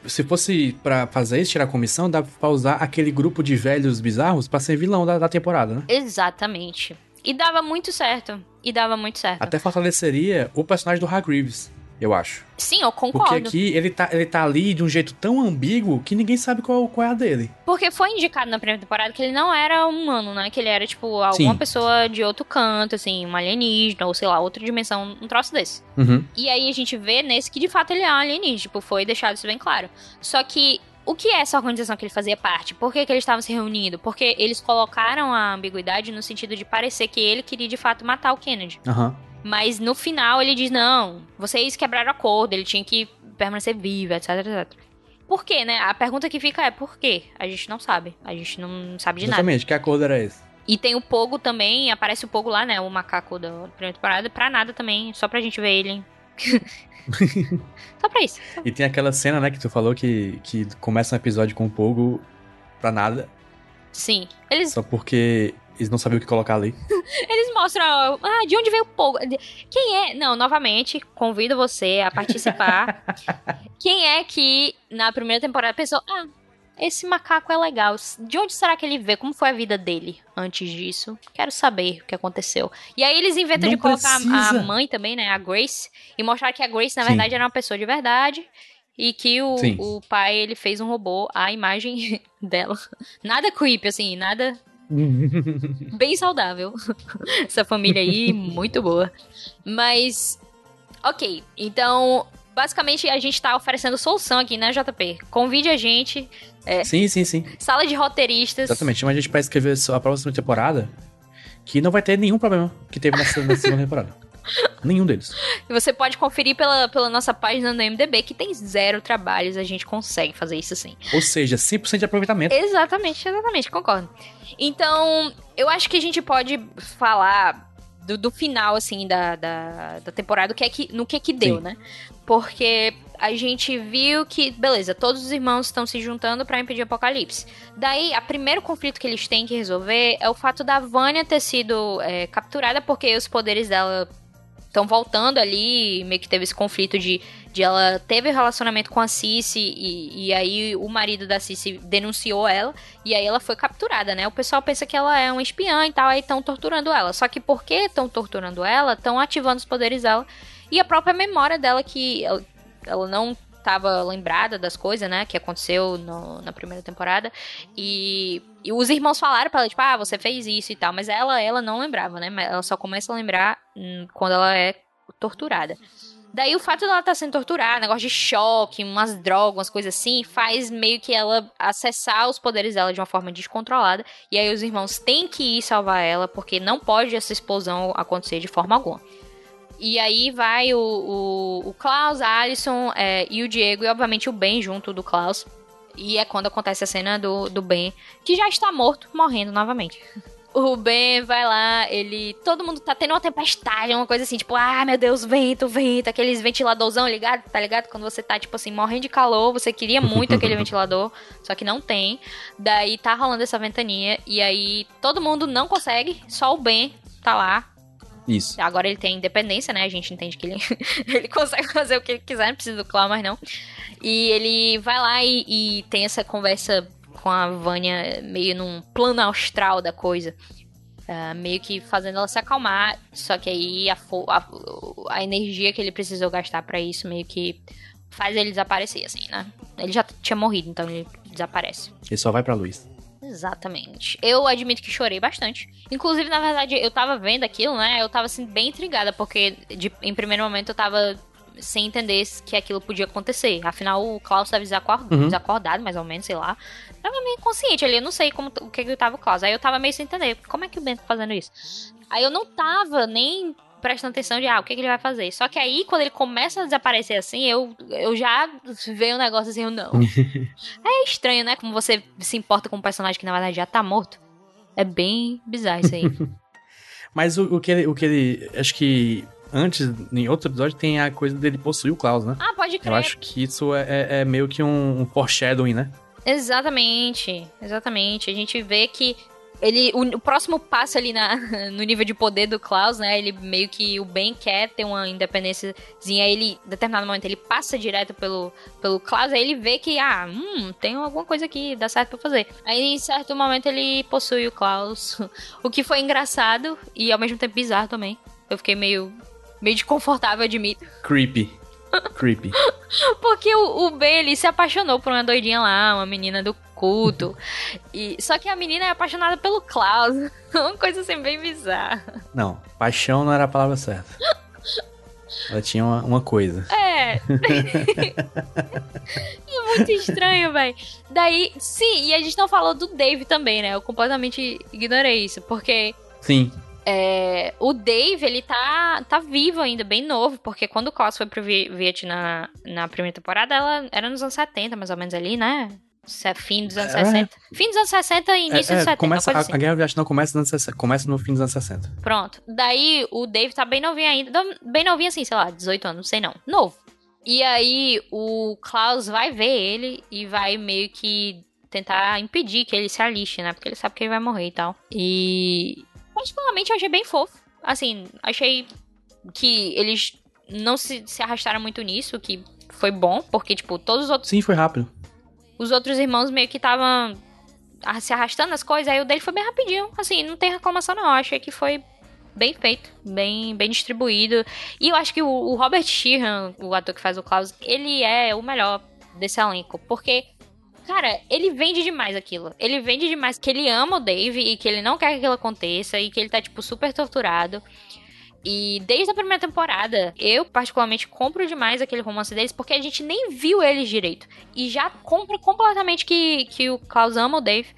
Se fosse para fazer isso, tirar a comissão, dá pra usar aquele grupo de velhos bizarros para ser vilão da, da temporada, né? Exatamente. E dava muito certo. E dava muito certo. Até fortaleceria o personagem do Hargreaves eu acho. Sim, eu concordo. Porque aqui ele tá, ele tá ali de um jeito tão ambíguo que ninguém sabe qual, qual é a dele. Porque foi indicado na primeira temporada que ele não era humano, né? Que ele era, tipo, alguma Sim. pessoa de outro canto, assim, um alienígena, ou sei lá, outra dimensão, um troço desse. Uhum. E aí a gente vê nesse que de fato ele é um alienígena, tipo, foi deixado isso bem claro. Só que o que é essa organização que ele fazia parte? Por que, que eles estavam se reunindo? Porque eles colocaram a ambiguidade no sentido de parecer que ele queria de fato matar o Kennedy. Uhum. Mas no final ele diz: não, vocês quebraram acordo, ele tinha que permanecer vivo, etc, etc. Por quê, né? A pergunta que fica é por quê? A gente não sabe. A gente não sabe de Exatamente, nada. Exatamente, que acordo era esse? E tem o Pogo também, aparece o Pogo lá, né? O macaco da primeira temporada, pra nada também, só pra gente ver ele. só pra isso. E tem aquela cena, né, que tu falou que, que começa um episódio com o Pogo pra nada. Sim. Eles... Só porque eles não sabiam o que colocar ali. Eles mostram, ah, de onde veio o povo? Quem é? Não, novamente, convido você a participar. Quem é que na primeira temporada pensou, ah, esse macaco é legal. De onde será que ele veio? Como foi a vida dele antes disso? Quero saber o que aconteceu. E aí eles inventam não de colocar a, mãe também, né? A Grace. E mostrar que a Grace, na Sim. verdade, era uma pessoa de verdade. E que o, o pai, ele fez um robô, a imagem dela. Nada creepy, assim, nada Bem saudável. Essa família aí, muito boa. Mas, ok. Então, basicamente, a gente tá oferecendo solução aqui, né, JP? Convide a gente. É, sim, sim, sim. Sala de roteiristas. Exatamente. Chama a gente pra escrever a próxima temporada, que não vai ter nenhum problema que teve nessa, na segunda temporada. Nenhum deles. E você pode conferir pela, pela nossa página no MDB, que tem zero trabalhos, a gente consegue fazer isso sim. Ou seja, 100% de aproveitamento. Exatamente, exatamente, concordo. Então, eu acho que a gente pode falar do, do final, assim, da, da, da, temporada, que é que, no que que deu, sim. né? Porque a gente viu que, beleza, todos os irmãos estão se juntando para impedir o apocalipse. Daí, o primeiro conflito que eles têm que resolver é o fato da Vânia ter sido é, capturada porque os poderes dela estão voltando ali, meio que teve esse conflito de, de ela teve relacionamento com a Cici e, e aí o marido da Cici denunciou ela e aí ela foi capturada, né? O pessoal pensa que ela é uma espiã e tal, aí estão torturando ela. Só que porque estão torturando ela, estão ativando os poderes dela e a própria memória dela que ela, ela não estava lembrada das coisas, né, que aconteceu no, na primeira temporada. E, e, os irmãos falaram pra ela, tipo, ah, você fez isso e tal. Mas ela, ela não lembrava, né? Ela só começa a lembrar hum, quando ela é torturada. Daí o fato dela estar tá sendo torturada, negócio de choque, umas drogas, umas coisas assim, faz meio que ela acessar os poderes dela de uma forma descontrolada. E aí os irmãos têm que ir salvar ela, porque não pode essa explosão acontecer de forma alguma. E aí vai o, o, o Klaus, a Alison é, e o Diego, e obviamente o Ben junto do Klaus. E é quando acontece a cena do, do Ben, que já está morto, morrendo novamente. O Ben vai lá, ele. Todo mundo tá tendo uma tempestade, uma coisa assim, tipo, ah, meu Deus, vento, vento, aqueles ventiladorzão ligado, tá ligado? Quando você tá, tipo assim, morrendo de calor, você queria muito aquele ventilador, só que não tem. Daí tá rolando essa ventania, e aí todo mundo não consegue, só o Ben tá lá, isso. Agora ele tem independência, né? A gente entende que ele, ele consegue fazer o que ele quiser, não precisa do Clau, mas não. E ele vai lá e, e tem essa conversa com a Vânia meio num plano austral da coisa. Uh, meio que fazendo ela se acalmar. Só que aí a, a, a energia que ele precisou gastar para isso meio que faz ele desaparecer, assim, né? Ele já tinha morrido, então ele desaparece. Ele só vai pra luz. Exatamente. Eu admito que chorei bastante. Inclusive, na verdade, eu tava vendo aquilo, né? Eu tava assim, bem intrigada, porque de, em primeiro momento eu tava sem entender que aquilo podia acontecer. Afinal, o Klaus tava desacordado, uhum. desacordado mais ou menos, sei lá. Tava meio inconsciente ali, eu não sei como, o que que tava o Klaus. Aí eu tava meio sem entender, como é que o Ben tá fazendo isso? Aí eu não tava nem prestando atenção de, ah, o que, que, ele vai fazer. Só que aí, quando ele começa a desaparecer assim, eu, eu já vejo um negócio assim, eu não. é estranho, né? Como você se importa com um personagem que na verdade já tá morto. É bem bizarro isso aí. Mas o, o, que ele, o que ele. Acho que antes, em outro episódio, tem a coisa dele possuir o Klaus, né? Ah, pode crer. Eu acho que isso é, é, é meio que um, um foreshadowing, né? Exatamente, exatamente. A gente vê que ele o, o, próximo passo ali na, no nível de poder do Klaus, né? Ele meio que o Ben quer ter uma independênciazinha, ele, em determinado momento, ele passa direto pelo, pelo Klaus, aí ele vê que, ah, hum, tem alguma coisa aqui, dá certo pra fazer. Aí, em certo momento, ele possui o Klaus, o que foi engraçado e ao mesmo tempo bizarro também. Eu fiquei meio, meio desconfortável, admito. Creepy. Creepy. Porque o, o ele se apaixonou por uma doidinha lá, uma menina do culto. E, só que a menina é apaixonada pelo Klaus. Uma coisa assim bem bizarra. Não, paixão não era a palavra certa. Ela tinha uma, uma coisa. É. é muito estranho, velho. Daí, sim, e a gente não falou do Dave também, né? Eu completamente ignorei isso, porque. Sim. É, o Dave, ele tá, tá vivo ainda, bem novo, porque quando o Klaus foi pro Vietnã na primeira temporada, ela era nos anos 70, mais ou menos ali, né? Fim dos anos é. 60. Fim dos anos 60 e início é, dos 70. Começa, a, assim. a Guerra do Vietnã começa, nos 60, começa no fim dos anos 60. Pronto. Daí o Dave tá bem novinho ainda. Bem novinho assim, sei lá, 18 anos, não sei não. Novo. E aí o Klaus vai ver ele e vai meio que tentar impedir que ele se aliste, né? Porque ele sabe que ele vai morrer e tal. E particularmente eu achei bem fofo. Assim, achei que eles não se, se arrastaram muito nisso, que foi bom, porque, tipo, todos os outros. Sim, foi rápido os outros irmãos meio que estavam se arrastando as coisas, aí o dele foi bem rapidinho. Assim, não tem reclamação não. Eu achei que foi bem feito, bem, bem distribuído. E eu acho que o, o Robert Sheehan, o ator que faz o Klaus, ele é o melhor desse elenco. Porque, cara, ele vende demais aquilo. Ele vende demais que ele ama o Dave e que ele não quer que aquilo aconteça e que ele tá, tipo, super torturado. E desde a primeira temporada, eu particularmente compro demais aquele romance deles, porque a gente nem viu eles direito. E já compro completamente que, que o Klaus ama o Dave.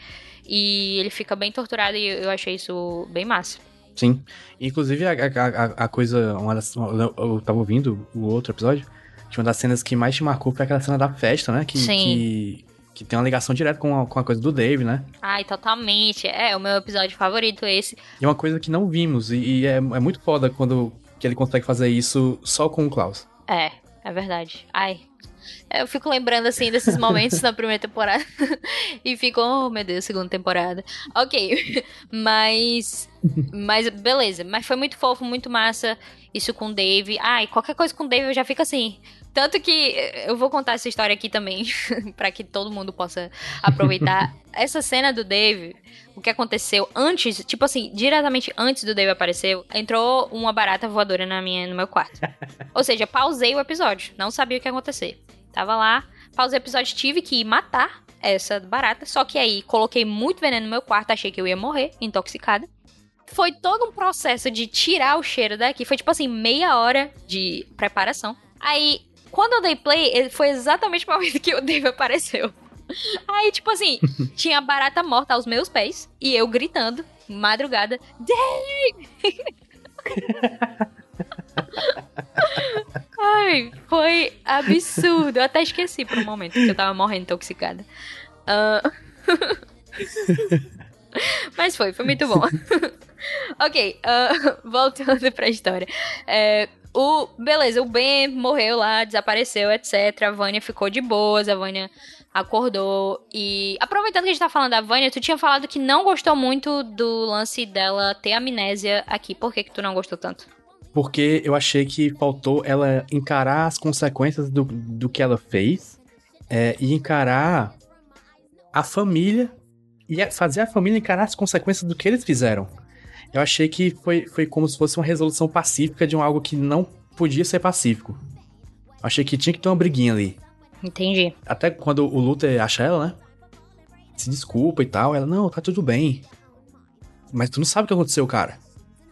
E ele fica bem torturado e eu achei isso bem massa. Sim. Inclusive, a, a, a coisa. Uma das, eu tava ouvindo o outro episódio. Que uma das cenas que mais te marcou foi aquela cena da festa, né? Que, Sim. Que que tem uma ligação direta com a, com a coisa do Dave, né? Ai, totalmente. É, o meu episódio favorito esse. E é uma coisa que não vimos, e, e é, é muito foda quando que ele consegue fazer isso só com o Klaus. É, é verdade. Ai, Eu fico lembrando, assim, desses momentos na primeira temporada. e fico, oh, meu Deus, segunda temporada. Ok. Mas. Mas, beleza. Mas foi muito fofo, muito massa. Isso com o Dave. E qualquer coisa com o Dave eu já fico assim. Tanto que eu vou contar essa história aqui também, para que todo mundo possa aproveitar. essa cena do Dave, o que aconteceu antes, tipo assim, diretamente antes do Dave aparecer, entrou uma barata voadora na minha, no meu quarto. Ou seja, pausei o episódio, não sabia o que ia acontecer. Tava lá, pausei o episódio, tive que ir matar essa barata, só que aí coloquei muito veneno no meu quarto, achei que eu ia morrer, intoxicada. Foi todo um processo de tirar o cheiro daqui, foi tipo assim, meia hora de preparação. Aí quando eu dei play, foi exatamente o momento que o Dave apareceu. Aí, tipo assim, tinha barata morta aos meus pés e eu gritando, madrugada, Dave! Ai, foi absurdo. Eu até esqueci por um momento que eu tava morrendo intoxicada. Uh... Mas foi, foi muito bom. ok, uh, voltando pra história. É, o, beleza, o Ben morreu lá, desapareceu, etc. A Vânia ficou de boas, a Vânia acordou. E aproveitando que a gente tá falando da Vânia, tu tinha falado que não gostou muito do lance dela ter amnésia aqui. Por que, que tu não gostou tanto? Porque eu achei que faltou ela encarar as consequências do, do que ela fez é, e encarar a família e fazer a família encarar as consequências do que eles fizeram. Eu achei que foi, foi como se fosse uma resolução pacífica de um algo que não podia ser pacífico. Eu achei que tinha que ter uma briguinha ali. Entendi. Até quando o Luther acha ela, né? Se desculpa e tal. Ela, não, tá tudo bem. Mas tu não sabe o que aconteceu, cara.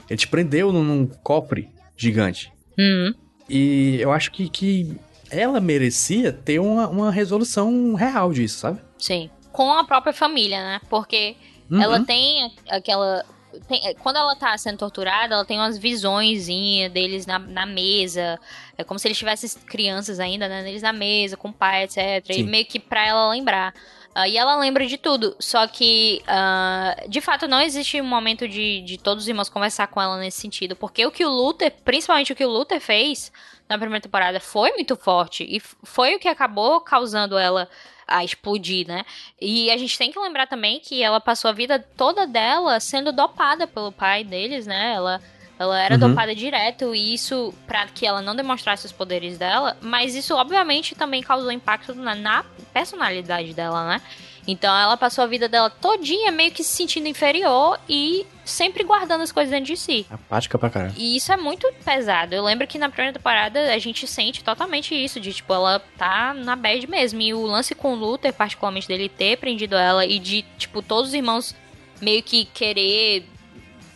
Ele te prendeu num, num cofre gigante. Uhum. E eu acho que, que ela merecia ter uma, uma resolução real disso, sabe? Sim. Com a própria família, né? Porque uhum. ela tem aquela tem, é, quando ela tá sendo torturada, ela tem umas visões deles na, na mesa. É como se eles tivessem crianças ainda, né? Eles na mesa, com o pai, etc. Sim. E meio que pra ela lembrar. Uh, e ela lembra de tudo. Só que, uh, de fato, não existe um momento de, de todos os irmãos conversar com ela nesse sentido. Porque o que o Luther, principalmente o que o Luther fez na primeira temporada, foi muito forte. E foi o que acabou causando ela a explodir, né? E a gente tem que lembrar também que ela passou a vida toda dela sendo dopada pelo pai deles, né? Ela ela era uhum. dopada direto e isso para que ela não demonstrasse os poderes dela, mas isso obviamente também causou impacto na, na personalidade dela, né? Então ela passou a vida dela todinha meio que se sentindo inferior e sempre guardando as coisas dentro de si. Apática pra caramba. E isso é muito pesado. Eu lembro que na primeira temporada a gente sente totalmente isso, de tipo, ela tá na bad mesmo. E o lance com o Luther, particularmente dele ter prendido ela e de, tipo, todos os irmãos meio que querer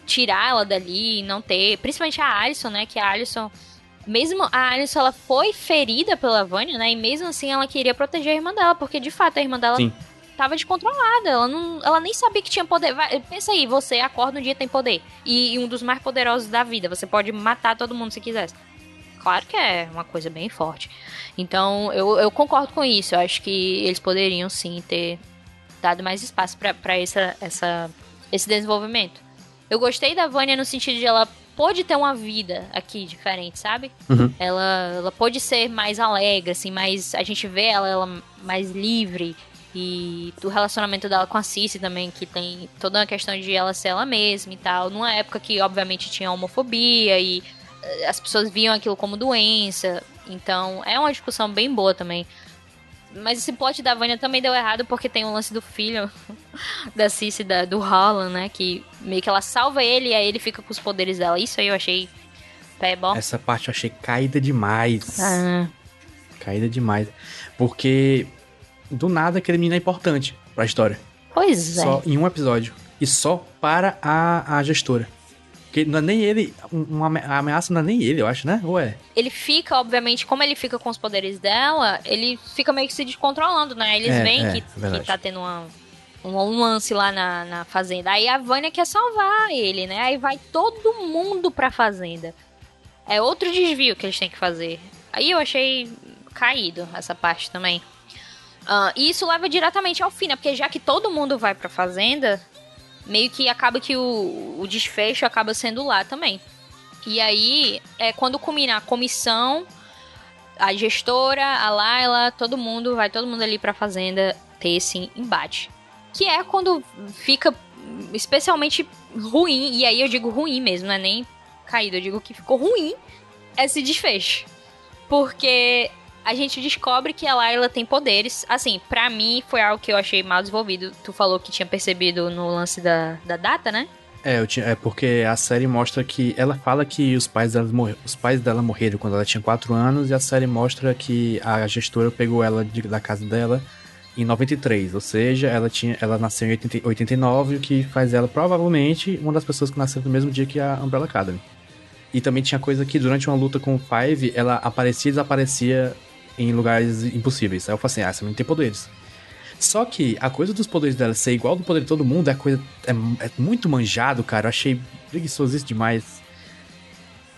tirar ela dali e não ter. Principalmente a Alison, né? Que a Alison mesmo a Alison ela foi ferida pela Vânia, né? E mesmo assim ela queria proteger a irmã dela, porque de fato a irmã dela Sim tava descontrolada. Ela, não, ela nem sabia que tinha poder. Vai, pensa aí, você acorda um dia tem poder. E, e, um dos mais poderosos da vida. Você pode matar todo mundo se quisesse. Claro que é uma coisa bem forte. Então, eu, eu concordo com isso. Eu acho que eles poderiam sim ter dado mais espaço para essa, essa, esse desenvolvimento. Eu gostei da Vânia no sentido de ela pode ter uma vida aqui diferente, sabe? Uhum. Ela, ela pode ser mais alegre, assim, mais. A gente vê ela, ela mais livre. E do relacionamento dela com a Cici também, que tem toda uma questão de ela ser ela mesma e tal. Numa época que, obviamente, tinha homofobia e eh, as pessoas viam aquilo como doença. Então, é uma discussão bem boa também. Mas esse plot da Vânia também deu errado porque tem o lance do filho da Cici, da, do Holland, né? Que meio que ela salva ele e aí ele fica com os poderes dela. Isso aí eu achei pé bom. Essa parte eu achei caída demais. Ah. Caída demais. Porque do nada aquele menino é importante pra história. Pois é. Só em um episódio. E só para a, a gestora. Porque não é nem ele. Uma, a ameaça não é nem ele, eu acho, né? Ou é? Ele fica, obviamente, como ele fica com os poderes dela, ele fica meio que se descontrolando, né? Eles é, veem é, que, é que tá tendo uma, um lance lá na, na fazenda. Aí a Vânia quer salvar ele, né? Aí vai todo mundo pra fazenda. É outro desvio que eles têm que fazer. Aí eu achei caído essa parte também. Uh, e isso leva diretamente ao fim, né? Porque já que todo mundo vai pra fazenda, meio que acaba que o, o desfecho acaba sendo lá também. E aí, é quando culmina a comissão, a gestora, a Layla, todo mundo, vai todo mundo ali pra fazenda ter esse embate. Que é quando fica especialmente ruim, e aí eu digo ruim mesmo, não é nem caído, eu digo que ficou ruim esse desfecho. Porque a gente descobre que a Layla tem poderes. Assim, para mim foi algo que eu achei mal desenvolvido. Tu falou que tinha percebido no lance da, da data, né? É, tinha, é porque a série mostra que. Ela fala que os pais, dela os pais dela morreram quando ela tinha 4 anos, e a série mostra que a gestora pegou ela de, da casa dela em 93, ou seja, ela tinha ela nasceu em 80, 89, o que faz ela provavelmente uma das pessoas que nasceu no mesmo dia que a Umbrella Academy. E também tinha coisa que durante uma luta com o Five, ela aparecia e desaparecia em lugares impossíveis. Aí eu falei assim, ah, essa não tem poderes. Só que a coisa dos poderes dela ser igual do poder de todo mundo é coisa. É, é muito manjado, cara. Eu achei preguiçoso isso demais.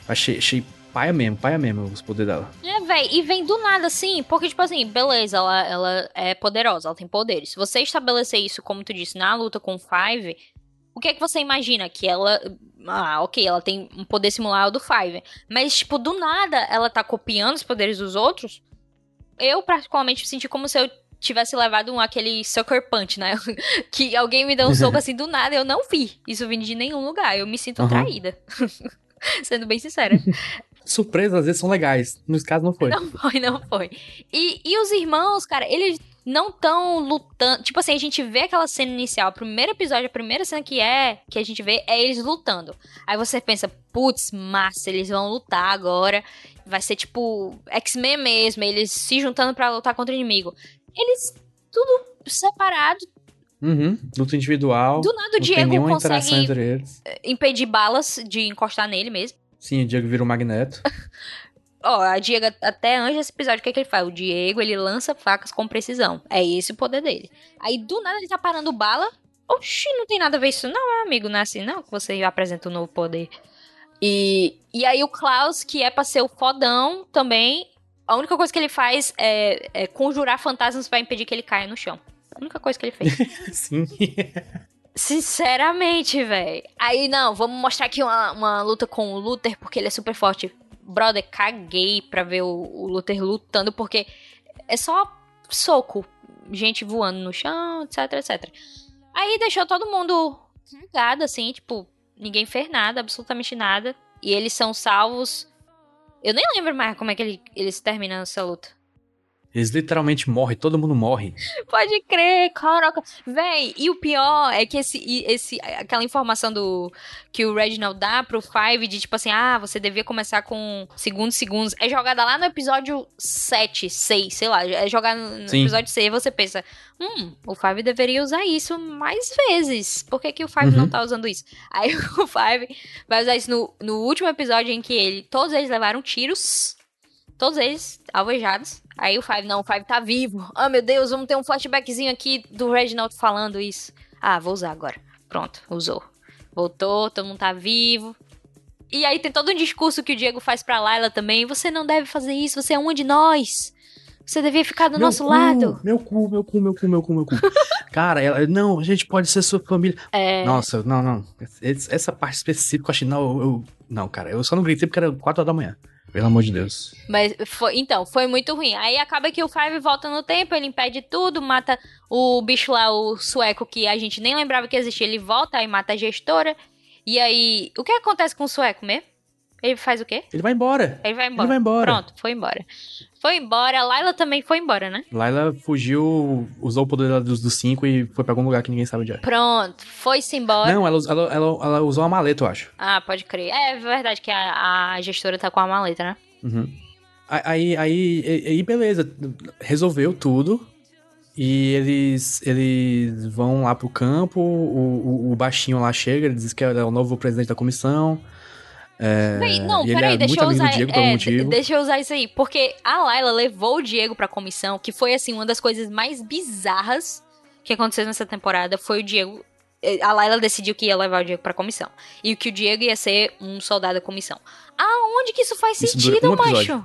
Achei, achei paia mesmo, paia mesmo os poderes dela. É, véi, e vem do nada, assim, porque, tipo assim, beleza, ela, ela é poderosa, ela tem poderes. Se você estabelecer isso, como tu disse, na luta com o Five, o que é que você imagina? Que ela. Ah, ok, ela tem um poder similar ao do Five. Mas, tipo, do nada ela tá copiando os poderes dos outros. Eu, particularmente, senti como se eu tivesse levado um, aquele sucker punch, né? que alguém me deu um soco assim do nada, eu não vi. Isso vindo de nenhum lugar. Eu me sinto uhum. traída. Sendo bem sincera. Surpresas às vezes são legais. No caso, não foi. Não foi, não foi. E, e os irmãos, cara, eles não tão lutando. Tipo assim, a gente vê aquela cena inicial, o primeiro episódio, a primeira cena que é, que a gente vê, é eles lutando. Aí você pensa, putz, massa, eles vão lutar agora. Vai ser tipo X-Men mesmo, eles se juntando para lutar contra o inimigo. Eles tudo separado. Uhum, luta individual. Do nada o Diego consegue impedir balas de encostar nele mesmo. Sim, o Diego vira um magneto. Ó, a Diego, até antes desse episódio, o que, é que ele faz? O Diego, ele lança facas com precisão. É esse o poder dele. Aí, do nada, ele tá parando bala. Oxi, não tem nada a ver isso. Não, amigo, não é assim, não, que você apresenta um novo poder. E, e aí, o Klaus, que é pra ser o fodão também, a única coisa que ele faz é, é conjurar fantasmas para impedir que ele caia no chão. A única coisa que ele fez. Sim. Sinceramente, velho. Aí, não, vamos mostrar aqui uma, uma luta com o Luther, porque ele é super forte. Brother, caguei pra ver o, o Luther lutando, porque é só soco. Gente voando no chão, etc, etc. Aí deixou todo mundo cagado, assim, tipo, ninguém fez nada, absolutamente nada. E eles são salvos. Eu nem lembro mais como é que ele, eles terminam essa luta. Eles literalmente morrem, todo mundo morre. Pode crer, caraca. Véi, e o pior é que esse, esse, aquela informação do que o Reginald dá pro Five de tipo assim, ah, você devia começar com segundos, segundos, é jogada lá no episódio 7, 6, sei lá, é jogada no Sim. episódio 6 e você pensa, hum, o Five deveria usar isso mais vezes. Por que, que o Five uhum. não tá usando isso? Aí o Five vai usar isso no, no último episódio em que ele, todos eles levaram tiros, todos eles alvejados Aí o Five, não, o Five tá vivo. Ah, oh, meu Deus, vamos ter um flashbackzinho aqui do Reginald falando isso. Ah, vou usar agora. Pronto, usou. Voltou, todo mundo tá vivo. E aí tem todo um discurso que o Diego faz pra Layla também. Você não deve fazer isso, você é uma de nós. Você devia ficar do meu nosso cu, lado. Meu cu, meu cu, meu cu, meu cu, meu cu. Cara, ela, não, a gente pode ser sua família. É... Nossa, não, não. Essa parte específica, eu achei, não, eu, não, cara, eu só não gritei porque era 4 horas da manhã. Pelo amor de Deus. Mas foi, então, foi muito ruim. Aí acaba que o Five volta no tempo, ele impede tudo, mata o bicho lá, o sueco, que a gente nem lembrava que existia. Ele volta e mata a gestora. E aí, o que acontece com o sueco mesmo? Ele faz o quê? Ele vai embora. Ele vai embora. Ele vai embora. Pronto, foi embora. Foi embora. A Layla também foi embora, né? Layla fugiu, usou o poder dos, dos cinco e foi pra algum lugar que ninguém sabe onde é. Pronto, foi-se embora. Não, ela, ela, ela, ela, usou uma maleta, eu acho. Ah, pode crer. É verdade que a, a gestora tá com a maleta, né? Uhum. Aí, aí, aí, beleza, resolveu tudo. E eles, eles vão lá pro campo, o, o, o baixinho lá chega, ele diz que é o novo presidente da comissão. É, Bem, não, peraí, é deixa eu usar. É, deixa eu usar isso aí. Porque a Layla levou o Diego pra comissão, que foi assim, uma das coisas mais bizarras que aconteceu nessa temporada. Foi o Diego. É, a Layla decidiu que ia levar o Diego pra comissão. E que o Diego ia ser um soldado da comissão. Aonde que isso faz isso sentido, um macho?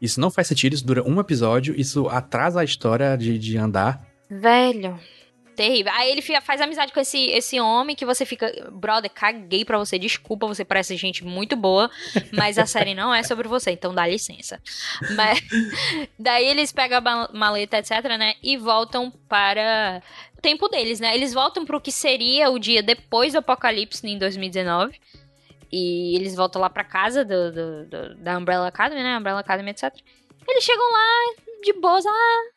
Isso não faz sentido, isso dura um episódio, isso atrasa a história de, de andar. Velho. Terrível. Aí ele fica, faz amizade com esse, esse homem que você fica, brother, caguei pra você, desculpa, você parece gente muito boa, mas a série não é sobre você, então dá licença. Mas daí eles pegam a maleta, etc, né, e voltam para o tempo deles, né? Eles voltam pro que seria o dia depois do apocalipse em 2019. E eles voltam lá pra casa do, do, do, da Umbrella Academy, né? Umbrella Academy, etc. Eles chegam lá de boas, ah,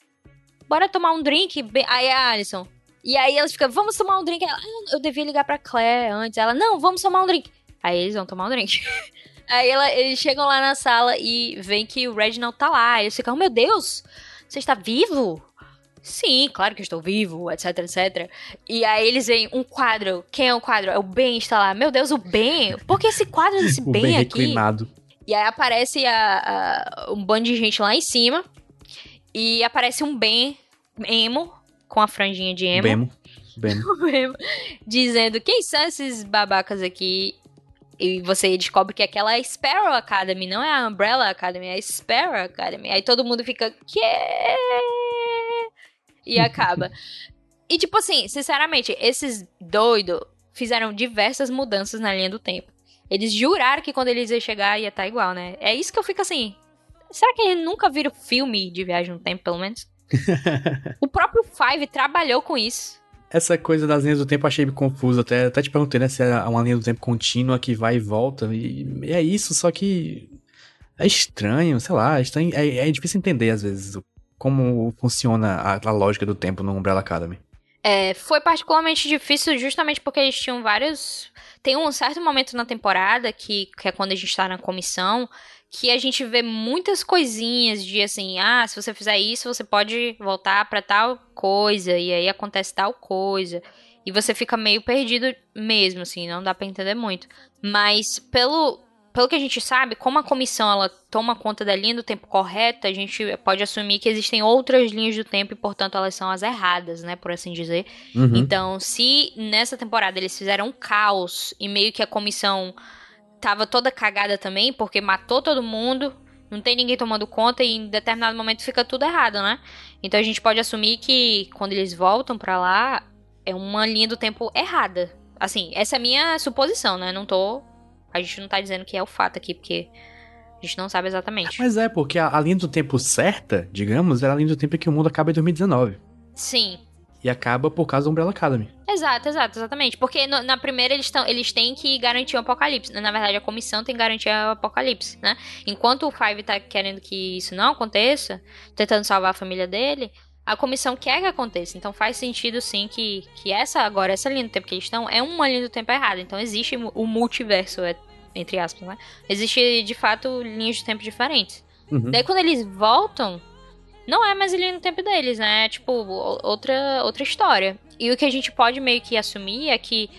bora tomar um drink. Aí a Alison. E aí elas ficam, vamos tomar um drink. Ela, ah, eu devia ligar pra Claire antes. Ela, não, vamos tomar um drink. Aí eles vão tomar um drink. aí ela, eles chegam lá na sala e veem que o Reginald tá lá. Eles ficam, oh, meu Deus, você está vivo? Sim, claro que estou vivo, etc, etc. E aí eles veem um quadro. Quem é o quadro? É o Ben está lá. Meu Deus, o Ben? Por que esse quadro desse Ben, ben aqui? Reclinado. E aí aparece a, a, um bando de gente lá em cima. E aparece um Ben emo, com a franjinha de emo. Bemo. Bemo. dizendo, quem são esses babacas aqui? E você descobre que aquela é a Sparrow Academy, não é a Umbrella Academy, é a Sparrow Academy. Aí todo mundo fica, que? E acaba. e tipo assim, sinceramente, esses doidos fizeram diversas mudanças na linha do tempo. Eles juraram que quando eles iam chegar ia estar tá igual, né? É isso que eu fico assim. Será que eles nunca viram filme de viagem no tempo, pelo menos? o próprio Five trabalhou com isso. Essa coisa das linhas do tempo eu achei confuso. Até, até te perguntei, né? Se é uma linha do tempo contínua que vai e volta. E, e é isso, só que. É estranho, sei lá. É, estranho, é, é difícil entender às vezes como funciona a, a lógica do tempo no Umbrella Academy. É, foi particularmente difícil justamente porque eles tinham vários. Tem um certo momento na temporada que, que é quando a gente tá na comissão que a gente vê muitas coisinhas de assim, ah, se você fizer isso, você pode voltar para tal coisa e aí acontece tal coisa. E você fica meio perdido mesmo, assim, não dá para entender muito. Mas pelo pelo que a gente sabe, como a comissão ela toma conta da linha do tempo correta, a gente pode assumir que existem outras linhas do tempo e, portanto, elas são as erradas, né, por assim dizer. Uhum. Então, se nessa temporada eles fizeram um caos e meio que a comissão tava toda cagada também, porque matou todo mundo, não tem ninguém tomando conta e em determinado momento fica tudo errado, né? Então a gente pode assumir que quando eles voltam para lá, é uma linha do tempo errada. Assim, essa é a minha suposição, né? Não tô. A gente não tá dizendo que é o fato aqui, porque a gente não sabe exatamente. Mas é, porque a, a linha do tempo certa, digamos, era a linha do tempo em que o mundo acaba em 2019. Sim, e acaba por causa do Umbrella Academy. Exato, exato, exatamente. Porque no, na primeira eles, tão, eles têm que garantir o apocalipse. Na verdade, a comissão tem que garantir o apocalipse, né? Enquanto o Five tá querendo que isso não aconteça, tentando salvar a família dele, a comissão quer que aconteça. Então faz sentido sim que, que essa agora, essa linha do tempo que eles estão, é uma linha do tempo errada. Então existe o multiverso, é, entre aspas, né? Existe de fato linhas de tempo diferentes. Uhum. Daí quando eles voltam não é mais ali no tempo deles, né? É, tipo, outra, outra história. E o que a gente pode meio que assumir é que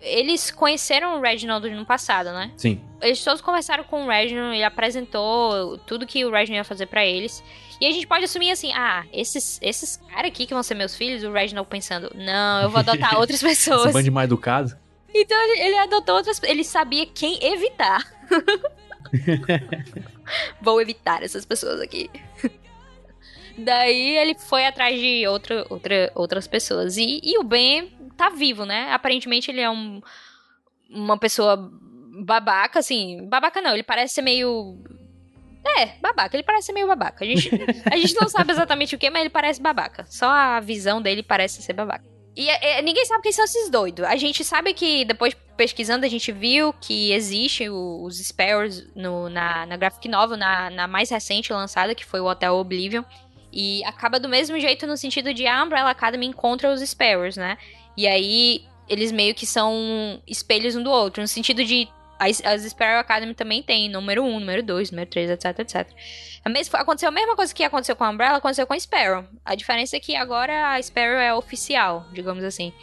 eles conheceram o Reginald no passado, né? Sim. Eles todos conversaram com o Reginald, ele apresentou tudo que o Reginald ia fazer para eles. E a gente pode assumir assim, ah, esses, esses caras aqui que vão ser meus filhos, o Reginald pensando, não, eu vou adotar outras pessoas. Esse bando mal educado. Então ele adotou outras ele sabia quem evitar. vou evitar essas pessoas aqui. Daí ele foi atrás de outra, outra, outras pessoas. E, e o Ben tá vivo, né? Aparentemente ele é um, uma pessoa babaca, assim. Babaca não, ele parece ser meio. É, babaca, ele parece ser meio babaca. A gente, a gente não sabe exatamente o que, mas ele parece babaca. Só a visão dele parece ser babaca. E é, é, ninguém sabe quem são esses doidos. A gente sabe que depois pesquisando a gente viu que existe o, os Sparrows no, na, na graphic novel, na, na mais recente lançada, que foi o Hotel Oblivion. E acaba do mesmo jeito no sentido de a Umbrella Academy encontra os Sparrows, né? E aí eles meio que são espelhos um do outro, no sentido de as, as Sparrow Academy também tem número 1, número 2, número 3, etc, etc. A mesma, aconteceu a mesma coisa que aconteceu com a Umbrella, aconteceu com a Sparrow. A diferença é que agora a Sparrow é oficial, digamos assim.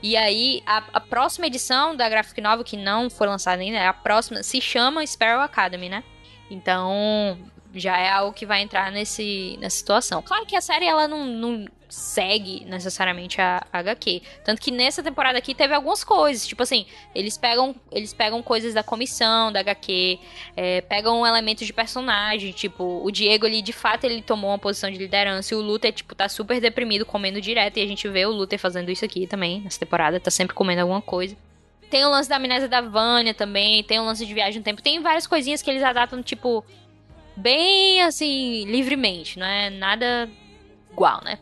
E aí, a, a, próxima edição da Graphic Novel, que não foi lançada ainda, a próxima, se chama Sparrow Academy, né? Então, já é algo que vai entrar nesse, nessa situação. Claro que a série ela não, não segue necessariamente a, a HQ. Tanto que nessa temporada aqui teve algumas coisas. Tipo assim, eles pegam, eles pegam coisas da comissão, da HQ, é, pegam elementos de personagem. Tipo, o Diego ali, de fato, ele tomou uma posição de liderança. E o Luther, tipo, tá super deprimido, comendo direto. E a gente vê o Luther fazendo isso aqui também, nessa temporada. Tá sempre comendo alguma coisa. Tem o lance da amnésia da Vânia também. Tem o lance de viagem no tempo. Tem várias coisinhas que eles adaptam, tipo, bem assim, livremente. Não é nada igual, né?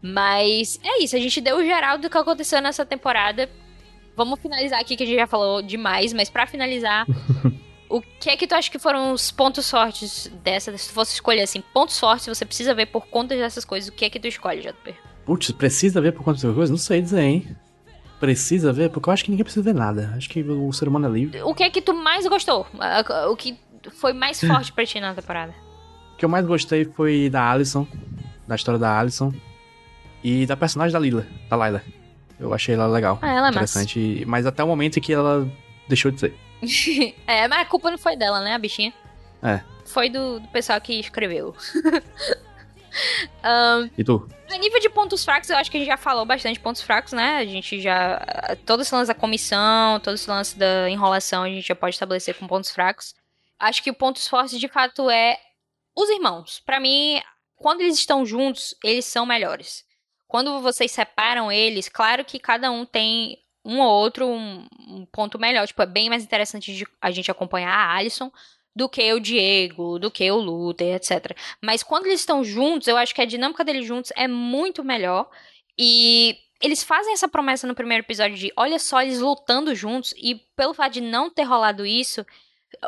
Mas é isso, a gente deu o geral do que aconteceu nessa temporada. Vamos finalizar aqui que a gente já falou demais, mas para finalizar, o que é que tu acha que foram os pontos fortes dessa? Se tu fosse escolher assim, pontos fortes, você precisa ver por conta dessas coisas, o que é que tu escolhe, JP? Putz, precisa ver por conta dessas coisas? Não sei dizer, hein? Precisa ver? Porque eu acho que ninguém precisa ver nada. Acho que o ser humano é livre. O que é que tu mais gostou? O que foi mais forte pra ti na temporada? O que eu mais gostei foi da Alison, da história da Alison. E da personagem da Lila, da Layla. Eu achei ela legal. Ah, ela é interessante. Massa. Mas até o momento em que ela deixou de ser. é, mas a culpa não foi dela, né, a bichinha? É. Foi do, do pessoal que escreveu. um, e tu? A nível de pontos fracos, eu acho que a gente já falou bastante pontos fracos, né? A gente já. Todo esse lance da comissão, todo esse lance da enrolação, a gente já pode estabelecer com pontos fracos. Acho que o pontos fortes, de fato, é os irmãos. Para mim, quando eles estão juntos, eles são melhores. Quando vocês separam eles, claro que cada um tem um ou outro um, um ponto melhor. Tipo, é bem mais interessante de a gente acompanhar a Alison do que o Diego, do que o Luther, etc. Mas quando eles estão juntos, eu acho que a dinâmica deles juntos é muito melhor. E eles fazem essa promessa no primeiro episódio de olha só eles lutando juntos e pelo fato de não ter rolado isso,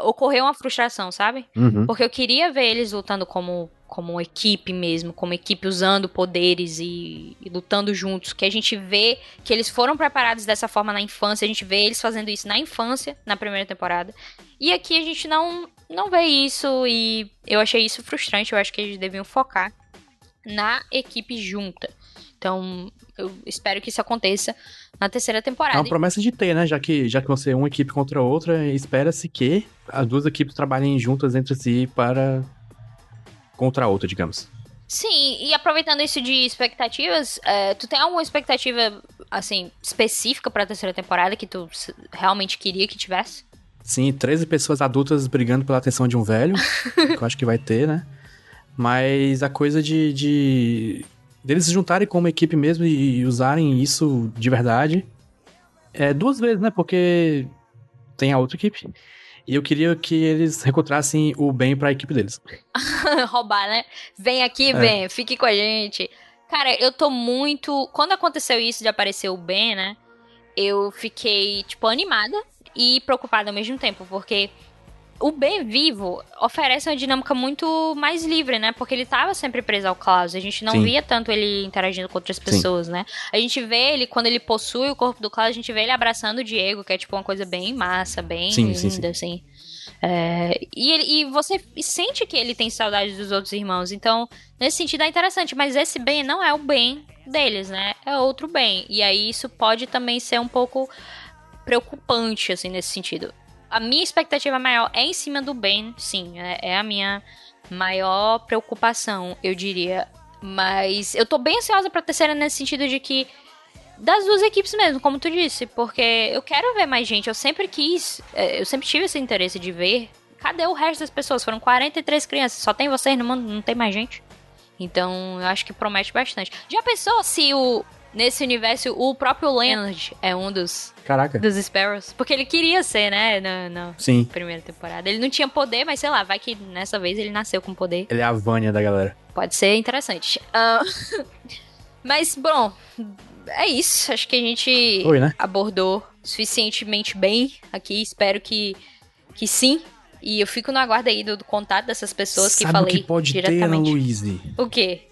ocorreu uma frustração, sabe? Uhum. Porque eu queria ver eles lutando como como equipe mesmo, como equipe usando poderes e, e, lutando juntos, que a gente vê que eles foram preparados dessa forma na infância, a gente vê eles fazendo isso na infância, na primeira temporada. E aqui a gente não não vê isso e eu achei isso frustrante, eu acho que eles deviam focar na equipe junta. Então, eu espero que isso aconteça na terceira temporada. É uma promessa de ter, né? Já que, já que você é uma equipe contra outra, espera-se que as duas equipes trabalhem juntas entre si para contra a outra, digamos. Sim, e aproveitando isso de expectativas, é, tu tem alguma expectativa, assim, específica pra terceira temporada que tu realmente queria que tivesse? Sim, 13 pessoas adultas brigando pela atenção de um velho, que eu acho que vai ter, né? Mas a coisa de, de deles se juntarem como equipe mesmo e usarem isso de verdade é duas vezes, né? Porque tem a outra equipe. E eu queria que eles recrutassem o Ben pra equipe deles. Roubar, né? Vem aqui, é. Ben, fique com a gente. Cara, eu tô muito. Quando aconteceu isso de aparecer o Ben, né? Eu fiquei, tipo, animada e preocupada ao mesmo tempo, porque o B vivo oferece uma dinâmica muito mais livre, né? Porque ele tava sempre preso ao Klaus. A gente não sim. via tanto ele interagindo com outras pessoas, sim. né? A gente vê ele, quando ele possui o corpo do Klaus, a gente vê ele abraçando o Diego, que é tipo uma coisa bem massa, bem sim, linda, assim. É, e, ele, e você sente que ele tem saudade dos outros irmãos. Então, nesse sentido é interessante. Mas esse bem não é o bem deles, né? É outro bem. E aí isso pode também ser um pouco preocupante, assim, nesse sentido a minha expectativa maior é em cima do Ben, sim. É, é, a minha maior preocupação, eu diria. Mas eu tô bem ansiosa pra terceira nesse sentido de que. Das duas equipes mesmo, como tu disse, porque eu quero ver mais gente. Eu sempre quis, é, eu sempre tive esse interesse de ver. Cadê o resto das pessoas? Foram 43 crianças, só tem vocês no mundo, não tem mais gente. Então, eu acho que promete bastante. Já pensou se o, nesse universo, o próprio Leonard é um dos. Caraca. Dos Sparrows. Porque ele queria ser, né? Na, na Sim. primeira temporada. Ele não tinha poder, mas sei lá, vai que nessa vez ele nasceu com poder. Ele é a Vânia da galera. Pode ser interessante. Uh... mas, bom, é isso. Acho que a gente Oi, né? abordou suficientemente bem aqui. Espero que, que sim. E eu fico no aguardo aí do, do contato dessas pessoas Sabe que falei o que pode diretamente. ter, Luíse? O quê?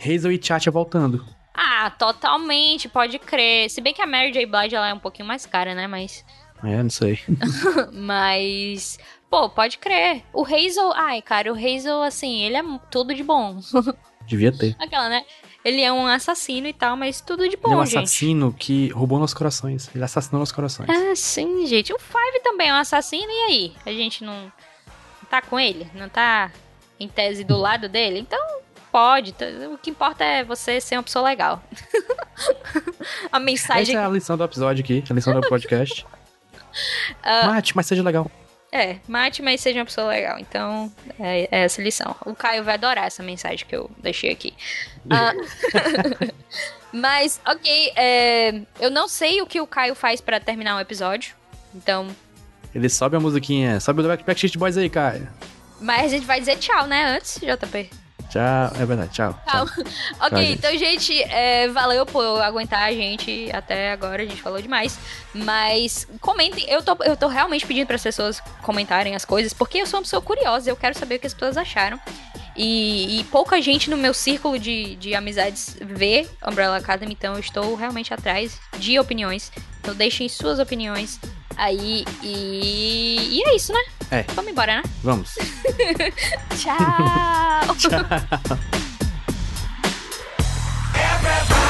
Hazel e Chacha voltando. Ah, totalmente, pode crer. Se bem que a Mary J. Blige ela é um pouquinho mais cara, né? Mas. É, não sei. Mas. Pô, pode crer. O Hazel. Ai, cara, o Hazel, assim, ele é tudo de bom. Devia ter. Aquela, né? Ele é um assassino e tal, mas tudo de bom, Ele é um gente. assassino que roubou nossos corações. Ele assassinou nossos corações. Ah, sim, gente. O Five também é um assassino, e aí? A gente não tá com ele, não tá em tese do lado dele, então pode. O que importa é você ser uma pessoa legal. a mensagem. Essa é a lição do episódio aqui, a lição do podcast. uh... Mate, mas seja legal. É, mate, mas seja uma pessoa legal. Então, é, é, essa lição. O Caio vai adorar essa mensagem que eu deixei aqui. Uh, mas, ok, é, eu não sei o que o Caio faz para terminar um episódio. Então. Ele sobe a musiquinha. Sobe o Backstreet Boys aí, Caio. Mas a gente vai dizer tchau, né? Antes, JP. Tchau, é verdade, tchau. Tchau. tchau. ok, tchau, gente. então, gente, é, valeu por aguentar a gente até agora, a gente falou demais. Mas comentem, eu tô, eu tô realmente pedindo para as pessoas comentarem as coisas, porque eu sou uma pessoa curiosa, eu quero saber o que as pessoas acharam. E, e, pouca gente no meu círculo de, de amizades vê Umbrella Academy, então eu estou realmente atrás de opiniões. Então deixem suas opiniões aí e, e é isso, né? É. Vamos embora, né? Vamos. Tchau. Tchau.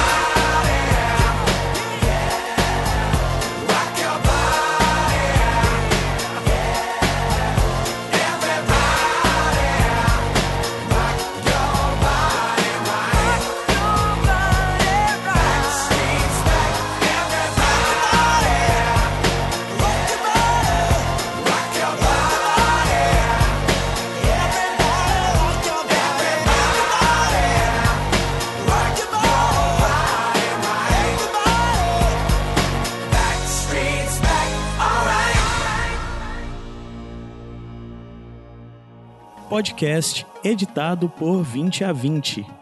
podcast editado por 20 a 20.